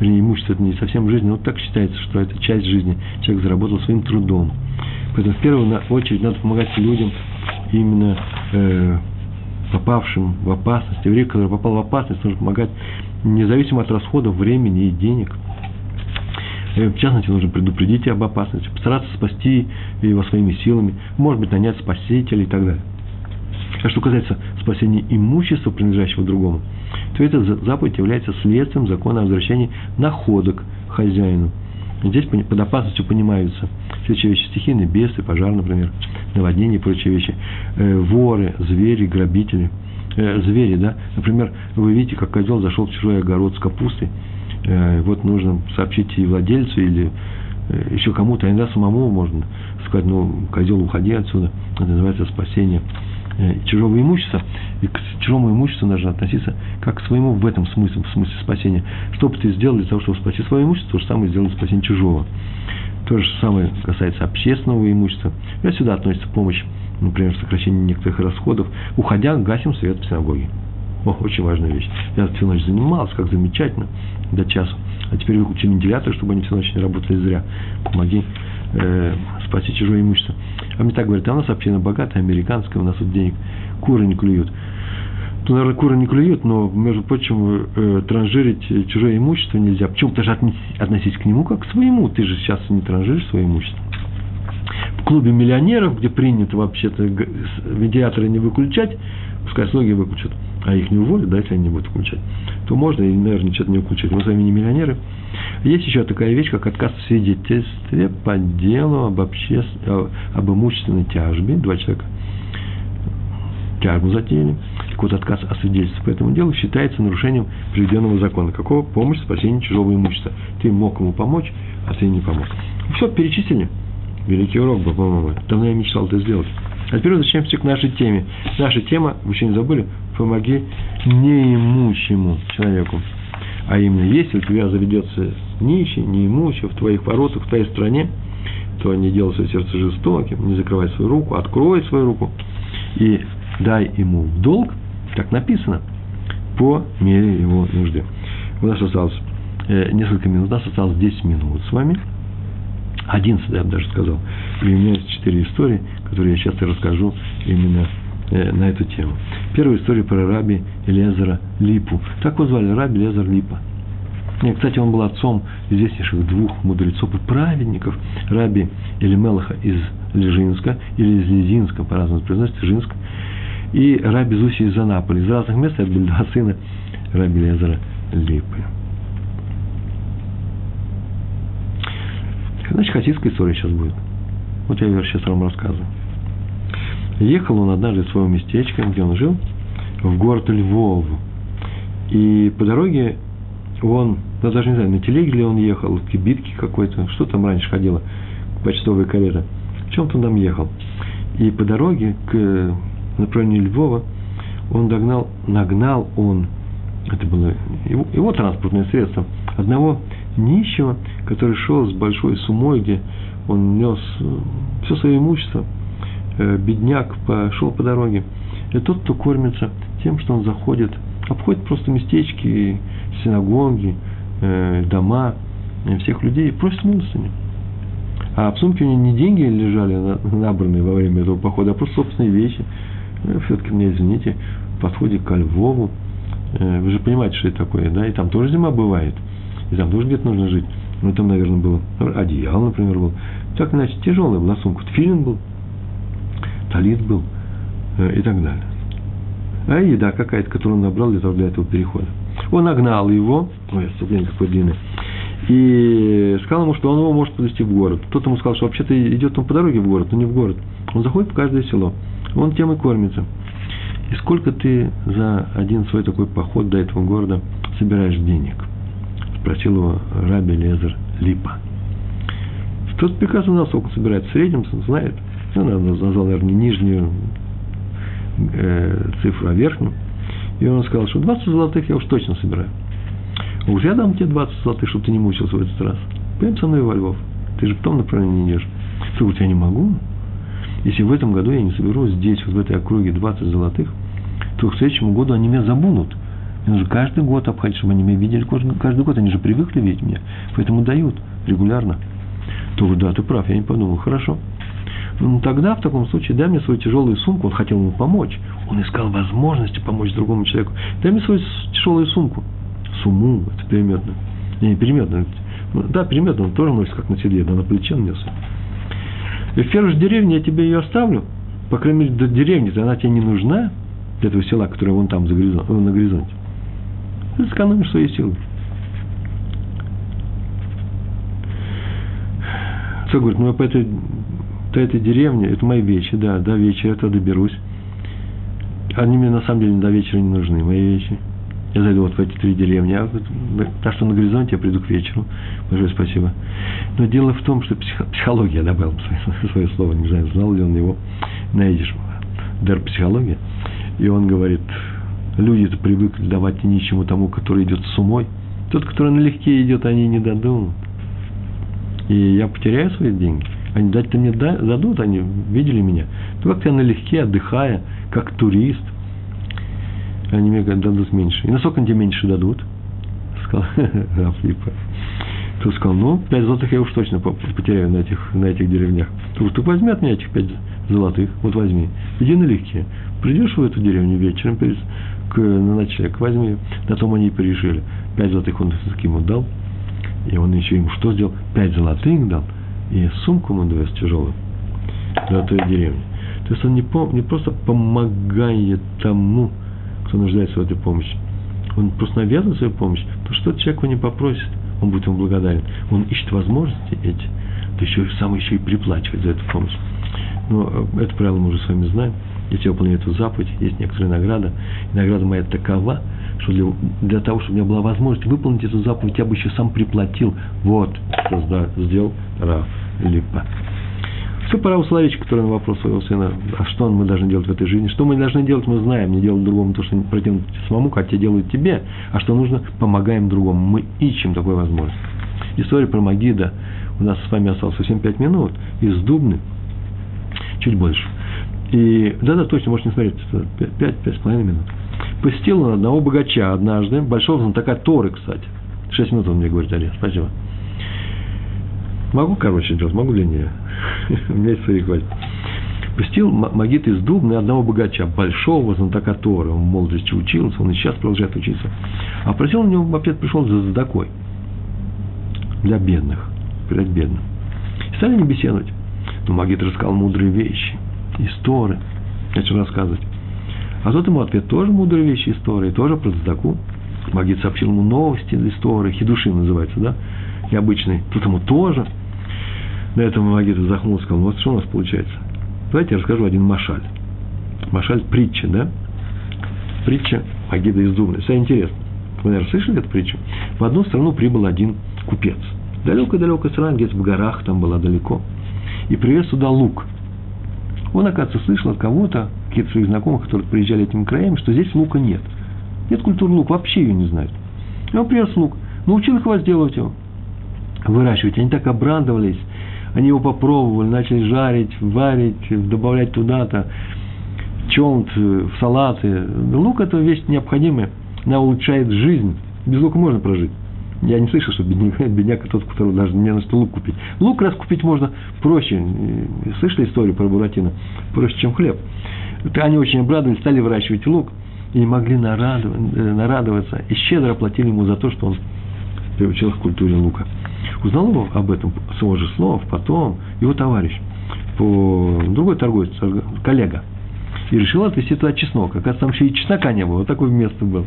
вернее, имущество – это не совсем жизнь, но так считается, что это часть жизни. Человек заработал своим трудом. Поэтому в первую очередь надо помогать людям, именно э, попавшим в опасность, еврей, который попал в опасность, нужно помогать независимо от расходов времени и денег. И, в частности, нужно предупредить об опасности, постараться спасти его своими силами, может быть, нанять спасителя и так далее. А что касается спасения имущества, принадлежащего другому, то эта заповедь является следствием закона о возвращении находок хозяину. Здесь под опасностью понимаются следующие вещи. Стихийные бесы, пожар, например, наводнение и прочие вещи. Э, воры, звери, грабители. Э, звери, да. Например, вы видите, как козел зашел в чужой огород с капустой. Э, вот нужно сообщить и владельцу, или еще кому-то, а иногда самому можно сказать, ну, козел, уходи отсюда. Это называется спасение чужого имущества. И к чужому имуществу нужно относиться как к своему в этом смысле, в смысле спасения. Что бы ты сделал для того, чтобы спасти свое имущество, то же самое сделать спасение чужого. То же самое касается общественного имущества. И сюда относится помощь, например, сокращение некоторых расходов. Уходя, гасим свет в синагоге. О, очень важная вещь. Я всю ночь занимался, как замечательно, до часу. А теперь выключи вентиляторы, чтобы они всю ночь не работали зря. Помоги э, спасти чужое имущество. А мне так говорят, а у нас община богатая, американская, у нас вот денег куры не клюют то, наверное, куры не клюют, но, между прочим, э, транжирить чужое имущество нельзя. Почему? Ты же относись к нему как к своему. Ты же сейчас не транжиришь свое имущество. В клубе миллионеров, где принято вообще-то вентиляторы не выключать, пускай слуги выключат, а их не уволят, да, если они не будут выключать, то можно и, наверное, что-то не выключать. Мы с вами не миллионеры. Есть еще такая вещь, как отказ в свидетельстве по делу об, обще... об имущественной тяжбе. Два человека тяжбу затеяли какой-то отказ о свидетельстве по этому делу считается нарушением приведенного закона. Какого? Помощь в спасении чужого имущества. Ты мог ему помочь, а ты не помог. Все, перечислили. Великий урок был, по-моему. Давно я мечтал это сделать. А теперь возвращаемся к нашей теме. Наша тема, вы еще не забыли, помоги неимущему человеку. А именно, если у тебя заведется нищий, неимущий в твоих воротах, в твоей стране, то не делай свое сердце жестоким, не закрывай свою руку, открой свою руку и дай ему в долг как написано, по мере его нужды. У нас осталось э, несколько минут, у нас осталось 10 минут с вами. 11, я бы даже сказал. И у меня есть четыре истории, которые я сейчас и расскажу именно э, на эту тему. Первая история про раби Элезера Липу. Так его звали, раби Элезер Липа. И, кстати, он был отцом известнейших двух мудрецов и праведников, раби Элимелаха из Лежинска, или из Лизинска, по-разному произносится, Лежинск, и Раби Зуси из Анаполи. Из разных мест это были два сына Раби Лезера Липы. Значит, хасидская история сейчас будет. Вот я ее сейчас вам рассказываю. Ехал он однажды из своего местечка, где он жил, в город Львов. И по дороге он, ну даже не знаю, на телеге ли он ехал, в кибитке какой-то, что там раньше ходило, почтовая карета. В чем-то он там ехал. И по дороге к направлении Львова, он догнал, нагнал он, это было его, его транспортное средство, одного нищего, который шел с большой сумой, где он нес э, все свое имущество, э, бедняк пошел по дороге. Это тот, кто кормится тем, что он заходит, обходит просто местечки, синагоги, э, дома всех людей и просит милостыню. А в сумке у него не деньги лежали набранные во время этого похода, а просто собственные вещи. Все-таки мне, извините, в подходе ко Львову, вы же понимаете, что это такое, да, и там тоже зима бывает, и там тоже где-то нужно жить. Ну, там, наверное, было одеяло, например, было. Так иначе, тяжелая была сумка. Тфилин был, талит был э, и так далее. А еда какая-то, которую он набрал для, того, для этого перехода. Он нагнал его, ой, отступление какое длинное, и сказал ему, что он его может подвести в город. Тот ему сказал, что вообще-то идет он по дороге в город, но не в город. Он заходит в каждое село. Он тем и кормится. И сколько ты за один свой такой поход до этого города собираешь денег? Спросил его Раби Лезер Липа. Тот прекрасно знал, сколько собирает. В среднем знает. Ну, назвал, наверное, нижнюю э, цифру, а верхнюю. И он сказал, что 20 золотых я уж точно собираю. Уж я дам тебе 20 золотых, чтобы ты не мучился в этот раз. Пойдем со мной во Львов. Ты же в том направлении идешь. Ты я не могу. Если в этом году я не соберу здесь, вот в этой округе 20 золотых, то к следующему году они меня забудут. Мне нужно каждый год обходить, чтобы они меня видели каждый год. Они же привыкли видеть меня. Поэтому дают регулярно. То говорю, да, ты прав, я не подумал. Хорошо. Ну, тогда, в таком случае, дай мне свою тяжелую сумку. Он хотел ему помочь. Он искал возможности помочь другому человеку. Дай мне свою тяжелую сумку. Суму, это переметно. Не, переметно. Ну, да, переметно, он тоже носит, как на седле, да, на плече он. И в первой же деревне я тебе ее оставлю. По крайней мере, до деревни она тебе не нужна, для этого села, которое вон там за горизонт, на горизонте. Сэкономишь свои силы. Кто говорит, ну, по этой, по этой деревне, это мои вещи, да, до вечера я доберусь. Они мне на самом деле до вечера не нужны, мои вещи. Я зайду вот в эти три деревни, а так что на горизонте я приду к вечеру. Большое спасибо. Но дело в том, что психология, я добавил свое, свое слово, не знаю, знал ли он его, найдешь, дар психология. И он говорит, люди-то привыкли давать ничему тому, который идет с умой. Тот, который налегке идет, они не дадут. И я потеряю свои деньги. Они дать-то мне дадут, они видели меня. Ну, как-то я налегке, отдыхая, как турист. Они мне дадут меньше. И насколько они тебе меньше дадут? Сказал Рафлипа. Кто сказал, ну, пять золотых я уж точно потеряю на этих, на этих деревнях. Ты говоришь, возьми от меня этих пять золотых, вот возьми. Иди налегке. Придешь в эту деревню вечером перед, к, на ночлег, возьми. На том они и порешили. Пять золотых он ему дал. И он еще ему что сделал? Пять золотых дал. И сумку ему довез тяжелую до той деревни. То есть он не, пом- не просто помогает тому, кто нуждается в этой помощи. Он просто навязывает свою помощь. То что человек его не попросит, он будет ему благодарен. Он ищет возможности эти, то еще сам еще и приплачивает за эту помощь. Но э, это правило мы уже с вами знаем. Если я выполняю эту заповедь, есть некоторая награда. И награда моя такова, что для, для того, чтобы у меня была возможность выполнить эту заповедь, я бы еще сам приплатил. Вот, что сделал Раф Липа. Все пора у словечко, который на вопрос своего сына, а что мы должны делать в этой жизни? Что мы должны делать, мы знаем, не делать другому то, что противно самому, как делают тебе, а что нужно, помогаем другому. Мы ищем такой возможность. История про Магида. У нас с вами осталось совсем пять минут. Из Дубны. Чуть больше. И да-да, точно, можете не смотреть. Пять, пять с половиной минут. Посетил он одного богача однажды, большого знатока Торы, кстати. Шесть минут он мне говорит, Олег, спасибо. Могу короче делать, могу длиннее. У меня есть свои хватит. Посетил Магит из Дубны одного богача, большого знатока Торы. Он в молодости учился, он и сейчас продолжает учиться. А просил у него, ответ пришел за задакой. Для бедных. Перед бедным. И стали не беседовать. Но Магит рассказал мудрые вещи. Из Торы. Начал рассказывать. А тот ему ответ тоже мудрые вещи истории, тоже про Цдаку. Магит сообщил ему новости из истории, хидуши называется, да, необычный. Тут ему тоже. На этом Магит вздохнул и сказал, вот что у нас получается. Давайте я расскажу один машаль. Машаль притча, да? Притча Магида из Дубны. Все интересно. Вы, наверное, слышали эту притчу? В одну страну прибыл один купец. Далеко-далеко страна, где-то в горах, там была далеко. И привез сюда лук. Он, оказывается, слышал от кого-то, каких-то своих знакомых, которые приезжали этим краям, что здесь лука нет. Нет культуры лука, вообще ее не знают. И он принес лук, научил их возделывать его. выращивать. Они так обрадовались, они его попробовали, начали жарить, варить, добавлять туда-то, чонт, в салаты. Лук – это вещь необходимая, она улучшает жизнь. Без лука можно прожить. Я не слышал, что бедняк, бедняк тот, который даже не на что лук купить. Лук раз купить можно проще. Слышали историю про Буратино? Проще, чем хлеб. Они очень обрадовались, стали выращивать лук и не могли э, нарадоваться. И щедро платили ему за то, что он приучил к культуре лука. Узнал его об этом с его же слов, потом его товарищ, по, другой торговец, коллега, и решил отвезти туда чеснок. Оказывается, там еще и чеснока не было, вот такое место было.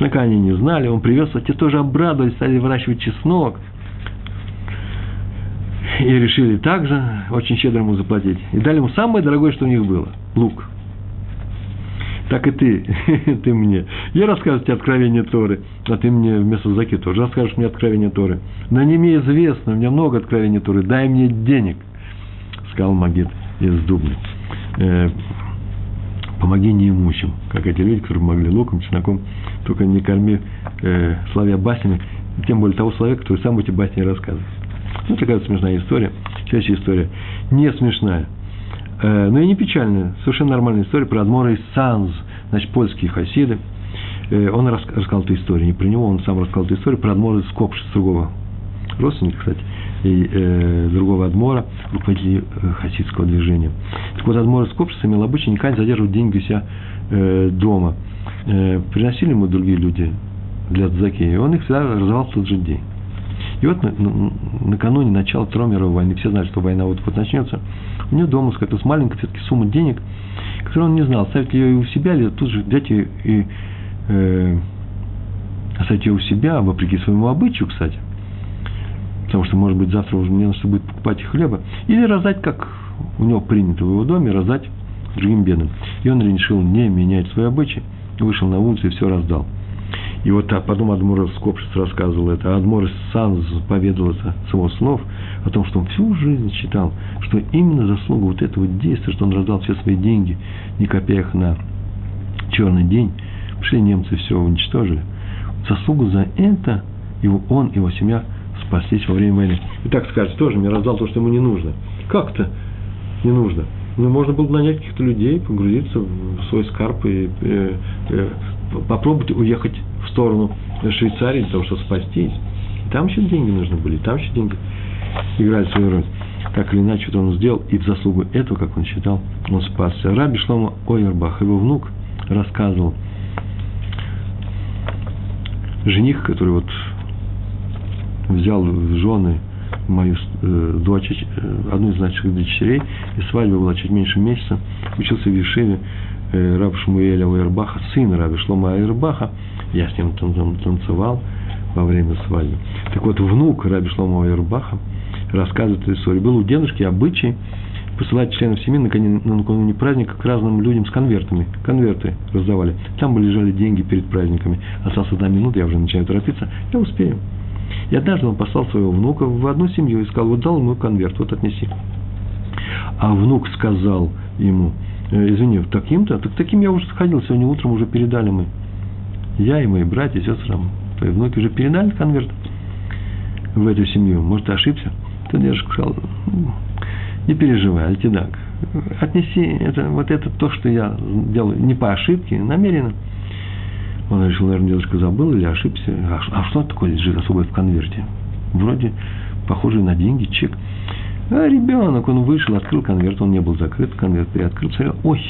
Чеснока они не знали, он привез, а те тоже обрадовались, стали выращивать чеснок. И решили также очень щедро ему заплатить. И дали ему самое дорогое, что у них было – лук – так и ты, ты мне. Я расскажу тебе откровение Торы, а ты мне вместо Заки тоже расскажешь мне откровение Торы. На неме известно, у меня много откровений Торы, дай мне денег, сказал Магид из Дубны. Помоги неимущим, как эти люди, которые помогли луком, чесноком, только не корми э, славя баснями, тем более того человека, который сам эти басни рассказывает. Ну, такая смешная история. Следующая история не смешная – Э, но и не печальная, совершенно нормальная история про Адмора из Санз, значит, польские хасиды. Э, он рассказал эту историю, не про него, он сам рассказал эту историю про Адмора из Копши, другого родственника, кстати, и э, другого Адмора, руководителя э, хасидского движения. Так вот, Адмор из Копши имел обычай никогда не задерживать деньги у себя э, дома. Э, приносили ему другие люди для Дзаки, и он их всегда раздавал в тот же день. И вот накануне начала Второй мировой войны, все знают, что война вот-вот начнется, у него дома скопилась маленькая все-таки сумма денег, которую он не знал, ставить ее у себя или тут же взять ее и э, оставить ее у себя, вопреки своему обычаю, кстати. Потому что, может быть, завтра уже мне нужно будет покупать хлеба. Или раздать, как у него принято в его доме, раздать другим бедным. И он решил не менять свои обычаи, вышел на улицу и все раздал. И вот так, потом Адмор Скопшиц рассказывал это, Адмор Санз поведал это с его слов, о том, что он всю жизнь считал, что именно заслуга вот этого действия, что он раздал все свои деньги, не копя на черный день, пришли немцы все уничтожили. Заслугу за это его, он и его семья спаслись во время войны. И так сказать, тоже мне раздал то, что ему не нужно. Как-то не нужно. Ну, можно было нанять каких-то людей, погрузиться в свой скарб и э, э, попробовать уехать в сторону Швейцарии для того, чтобы спастись. И там еще деньги нужны были, там еще деньги играли свою роль. Так или иначе, что он сделал, и в заслугу этого, как он считал, он спасся. Раби Шлома Ойербах, его внук, рассказывал, жених, который вот взял в жены мою э, дочь, э, одну из наших дочерей, и свадьба была чуть меньше месяца, учился в Ешиве э, Раб Шмуэля Уэрбаха, сын Раби Шлома Уэрбаха, я с ним танцевал во время свадьбы. Так вот, внук Раби Шлома Уэрбаха рассказывает эту историю. Был у дедушки обычай посылать членов семьи накануне, накануне праздника к разным людям с конвертами. Конверты раздавали. Там лежали деньги перед праздниками. Осталась одна минута, я уже начинаю торопиться. Я успею. И однажды он послал своего внука в одну семью и сказал, вот дал ему конверт, вот отнеси. А внук сказал ему, «Э, извини, таким-то, так таким я уже сходил, сегодня утром уже передали мы. Я и мои братья, сестры, твои внуки уже передали конверт в эту семью. Может, ты ошибся? Ты дедушка сказал, «Ну, не переживай, Альтидак, отнеси это, вот это то, что я делаю, не по ошибке, намеренно. Он решил, наверное, дедушка забыл или ошибся. А, а что такое лежит особое в конверте? Вроде похоже на деньги, чек. А ребенок, он вышел, открыл конверт, он не был закрыт, конверт приоткрыл, смотрел, ой,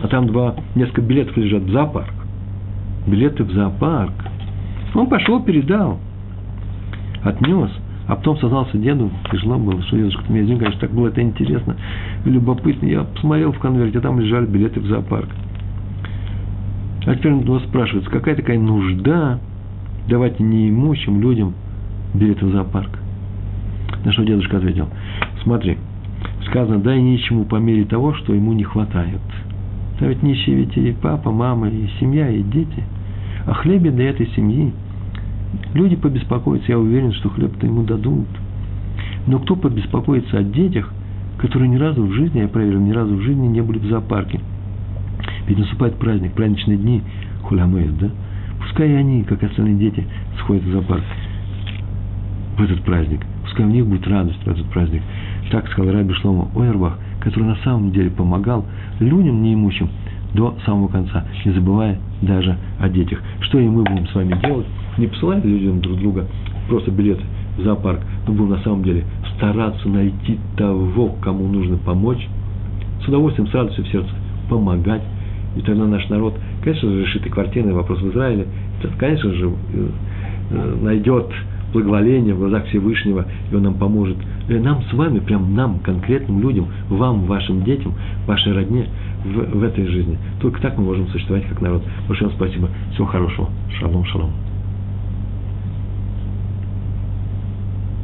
а там два, несколько билетов лежат в зоопарк. Билеты в зоопарк. Он пошел, передал, отнес. А потом сознался деду, тяжело было, что дедушка мне извини, конечно, так было это интересно, любопытно. Я посмотрел в конверте, а там лежали билеты в зоопарк. А теперь он вас спрашивается, какая такая нужда давать неимущим людям билеты в зоопарк? На что дедушка ответил, смотри, сказано, дай нищему по мере того, что ему не хватает. Да ведь нищие ведь и папа, мама, и семья, и дети. О хлебе для этой семьи. Люди побеспокоятся, я уверен, что хлеб-то ему дадут. Но кто побеспокоится о детях, которые ни разу в жизни, я проверил, ни разу в жизни не были в зоопарке? Ведь наступает праздник, праздничные дни, хулямеет, да? Пускай они, как остальные дети, сходят в зоопарк. в этот праздник. Пускай у них будет радость в этот праздник. Так сказал Раби Шлома Ойербах, который на самом деле помогал людям неимущим до самого конца, не забывая даже о детях. Что и мы будем с вами делать? Не посылать людям друг друга просто билеты в зоопарк, мы будем на самом деле стараться найти того, кому нужно помочь, с удовольствием, с радостью в сердце помогать. И тогда наш народ, конечно же, решит и квартирный вопрос в Израиле, конечно же, э, э, найдет благоволение в глазах Всевышнего, и Он нам поможет. И нам с вами, прям нам, конкретным людям, вам, вашим детям, вашей родне в, в этой жизни. Только так мы можем существовать как народ. Большое спасибо. Всего хорошего. Шалом, шалом.